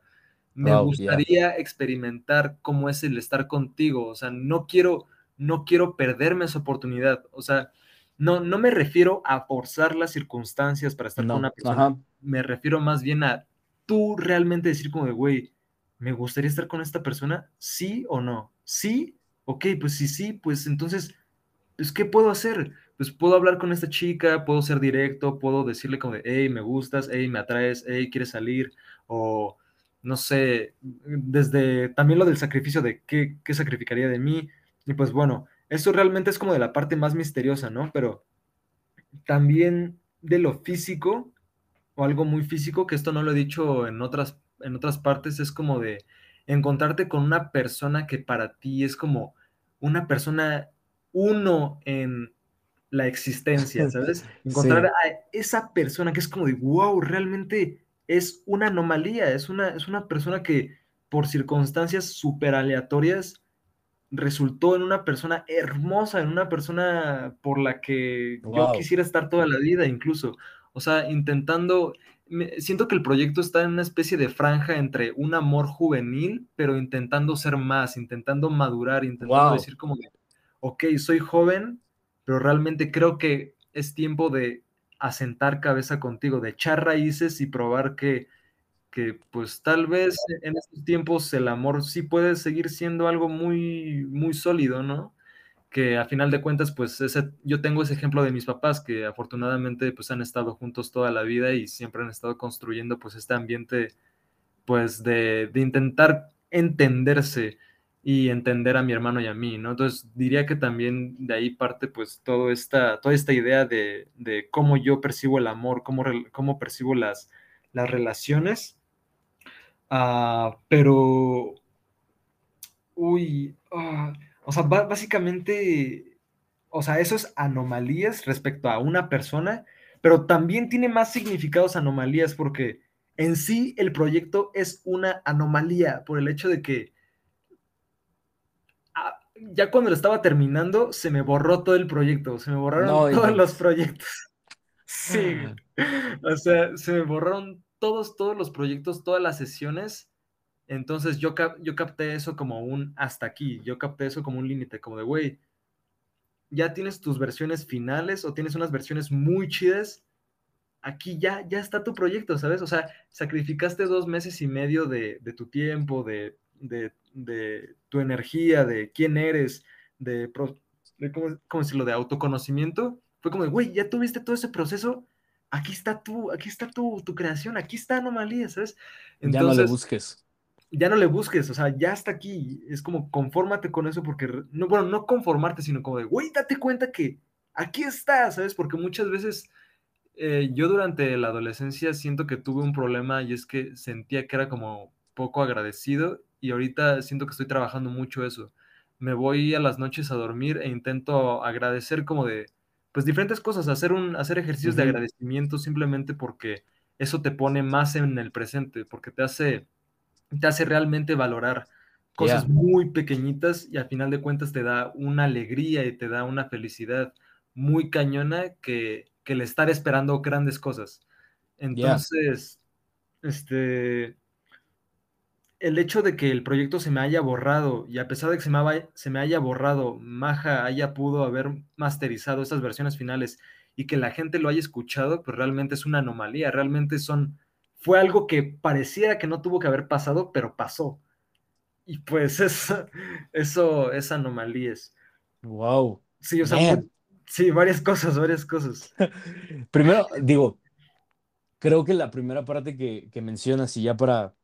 S3: me gustaría experimentar cómo es el estar contigo, o sea, no quiero no quiero perderme esa oportunidad, o sea, no, no me refiero a forzar las circunstancias para estar con una persona. Me refiero más bien a tú realmente decir como de, güey, ¿me gustaría estar con esta persona? ¿Sí o no? ¿Sí? Ok, pues sí, sí, pues entonces, pues, ¿qué puedo hacer? Pues puedo hablar con esta chica, puedo ser directo, puedo decirle como de, hey, me gustas, hey, me atraes, hey, quieres salir, o no sé, desde también lo del sacrificio de qué, qué sacrificaría de mí. Y pues bueno, eso realmente es como de la parte más misteriosa, ¿no? Pero también de lo físico, o algo muy físico, que esto no lo he dicho en otras, en otras partes, es como de encontrarte con una persona que para ti es como una persona uno en la existencia, <laughs> ¿sabes? Encontrar a esa persona que es como de, wow, realmente es una anomalía, es una, es una persona que por circunstancias súper aleatorias resultó en una persona hermosa, en una persona por la que yo quisiera estar toda la vida incluso. O sea, intentando, siento que el proyecto está en una especie de franja entre un amor juvenil, pero intentando ser más, intentando madurar, intentando decir como, ok, soy joven, pero realmente creo que es tiempo de asentar cabeza contigo, de echar raíces y probar que que pues tal vez en estos tiempos el amor sí puede seguir siendo algo muy, muy sólido, ¿no? Que a final de cuentas, pues ese, yo tengo ese ejemplo de mis papás que afortunadamente pues han estado juntos toda la vida y siempre han estado construyendo pues este ambiente pues de, de intentar entenderse y entender a mi hermano y a mí, ¿no? Entonces diría que también de ahí parte pues todo esta, toda esta idea de, de cómo yo percibo el amor, cómo, cómo percibo las, las relaciones Ah, pero, uy, ah, o sea, básicamente, o sea, eso es anomalías respecto a una persona, pero también tiene más significados anomalías porque en sí el proyecto es una anomalía por el hecho de que ah, ya cuando lo estaba terminando se me borró todo el proyecto, se me borraron todos los proyectos. <laughs> Sí, o sea, se me borraron todos, todos los proyectos, todas las sesiones. Entonces yo, yo capté eso como un hasta aquí, yo capté eso como un límite, como de, güey, ya tienes tus versiones finales o tienes unas versiones muy chidas, aquí ya, ya está tu proyecto, ¿sabes? O sea, sacrificaste dos meses y medio de, tu tiempo, de, tu energía, de quién eres, de, de ¿cómo, cómo decirlo?, de autoconocimiento. Fue como de, güey, ya tuviste todo ese proceso, aquí está tu, aquí está tu, tu creación, aquí está anomalía, ¿sabes?
S2: Entonces, ya no le busques.
S3: Ya no le busques, o sea, ya está aquí. Es como confórmate con eso porque, no, bueno, no conformarte, sino como de, güey, date cuenta que aquí está, ¿sabes? Porque muchas veces eh, yo durante la adolescencia siento que tuve un problema y es que sentía que era como poco agradecido y ahorita siento que estoy trabajando mucho eso. Me voy a las noches a dormir e intento agradecer como de, pues diferentes cosas, hacer, un, hacer ejercicios de agradecimiento simplemente porque eso te pone más en el presente, porque te hace, te hace realmente valorar cosas muy pequeñitas y al final de cuentas te da una alegría y te da una felicidad muy cañona que, que el estar esperando grandes cosas. Entonces, este, el hecho de que el proyecto se me haya borrado y a pesar de que se me, haya- se me haya borrado, Maja haya pudo haber masterizado estas versiones finales y que la gente lo haya escuchado, pues realmente es una anomalía, realmente son, fue algo que pareciera que no tuvo que haber pasado, pero pasó. Y pues <laughs> eso, eso es anomalías.
S2: Wow.
S3: Sí, o sea, sí, varias cosas, varias cosas. <laughs>
S2: Primero, digo, creo que la primera parte que, que mencionas y ya para,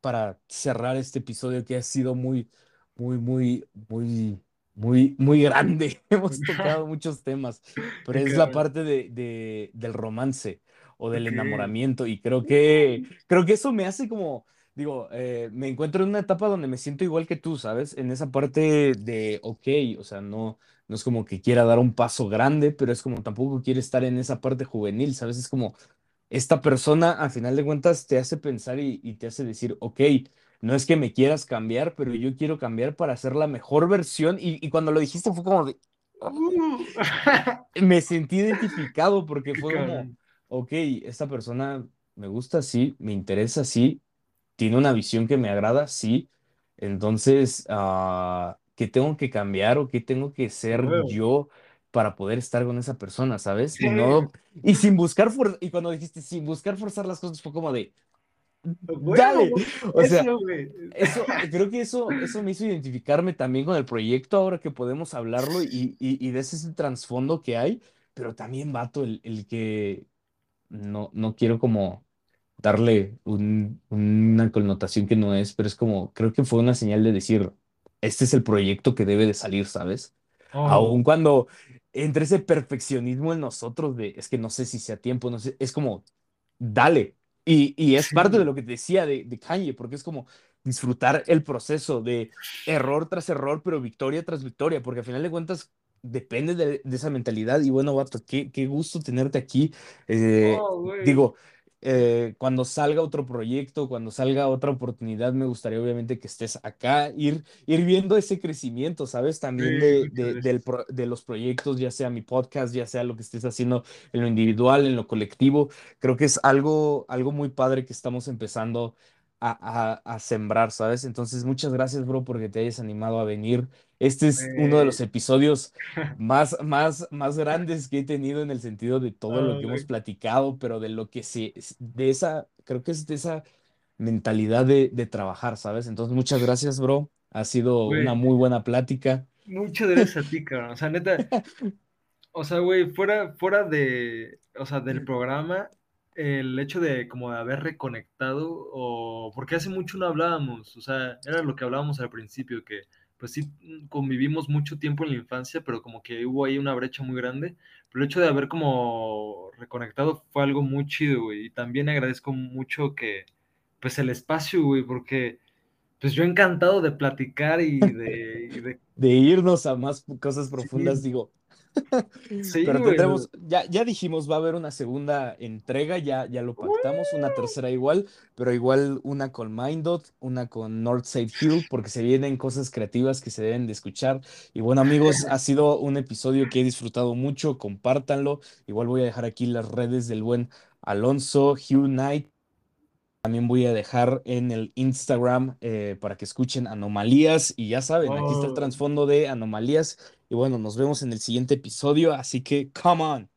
S2: para cerrar este episodio que ha sido muy, muy, muy, muy, muy, muy grande. <laughs> Hemos tocado muchos temas, pero es la parte de, de- del romance o del
S3: Ok.
S2: enamoramiento y creo que, creo que eso me hace como, digo, eh, me encuentro en una etapa donde me siento igual que tú, ¿sabes? En esa parte de, ok, o sea, no, no es como que quiera dar un paso grande, pero es como tampoco quiere estar en esa parte juvenil, ¿sabes? Es como esta persona, a final de cuentas, te hace pensar y, y te hace decir, ok, no es que me quieras cambiar, pero yo quiero cambiar para ser la mejor versión. Y, y cuando lo dijiste fue como de, <laughs> me sentí identificado porque fue como. Ok, esta persona me gusta, sí, me interesa, sí, tiene una visión que me agrada, sí. Entonces, ah, ¿qué tengo que cambiar o qué tengo que ser
S3: huevo.
S2: yo para poder estar con esa persona, ¿sabes? Y no, y sin buscar, for- y cuando dijiste sin buscar forzar las cosas fue como de,
S3: a
S2: dale, <laughs> o sea,
S3: Eso, güey.
S2: eso, creo que eso, eso me hizo identificarme también con el proyecto ahora que podemos hablarlo y, y, y ves ese trasfondo que hay, pero también, vato, el, el que no, no quiero como darle un- una connotación que no es, pero es como, creo que fue una señal de decir, este es el proyecto que debe de salir, ¿sabes?
S3: Oh,
S2: Aun cuando entre ese perfeccionismo en nosotros de, es que no sé si sea tiempo, no sé, es como, dale. Y, y es parte de lo que te decía de, de Kanye, porque es como disfrutar el proceso de error tras error, pero victoria tras victoria, porque al final de cuentas depende de, de esa mentalidad. Y bueno, vato, qué, qué gusto tenerte aquí. Eh,
S3: Oh,
S2: digo, eh, cuando salga otro proyecto, cuando salga otra oportunidad, me gustaría obviamente que estés acá, ir, ir viendo ese crecimiento, ¿sabes?
S3: Sí,
S2: También de, del pro- de los proyectos, ya sea mi podcast, ya sea lo que estés haciendo en lo individual, en lo colectivo. Creo que es algo, algo muy padre que estamos empezando a, a, a sembrar, ¿sabes? Entonces, muchas gracias, bro, porque te hayas animado a venir. Este es uno de
S3: Eh,
S2: los episodios <laughs> más, más, más grandes que he tenido en el sentido de todo lo
S3: oh,
S2: que hemos platicado, pero de lo que se, de esa, creo que es de esa mentalidad de, de trabajar, ¿sabes? Entonces, muchas gracias, bro. Ha sido una muy buena plática.
S3: muchas gracias a ti, cabrón. O sea, neta, <laughs> o sea, güey, fuera, fuera de, o sea, del programa, el hecho de como de haber reconectado, o porque hace mucho no hablábamos, o sea, era lo que hablábamos al principio, que pues sí convivimos mucho tiempo en la infancia, pero como que hubo ahí una brecha muy grande, pero el hecho de haber como reconectado fue algo muy chido, güey, y también agradezco mucho que, pues el espacio, güey, porque pues yo encantado de platicar y de, y de <laughs>
S2: De irnos a más cosas profundas,
S3: sí,
S2: digo.
S3: Sí,
S2: Pero tendremos, ya, ya dijimos, va a haber una segunda entrega, ya, ya lo pactamos, una tercera igual, pero igual una con Mindot, una con North Side Hill, porque se vienen cosas creativas que se deben de escuchar. Y bueno, amigos, ha sido un episodio que he disfrutado mucho, compártanlo. Igual voy a dejar aquí las redes del buen Alonso, Hugh Knight. También voy a dejar en el Instagram eh, para que escuchen Anomalías. Y ya saben, aquí está el
S3: Oh.
S2: trasfondo de Anomalías. Y bueno, nos vemos en el siguiente episodio. Así que, come on.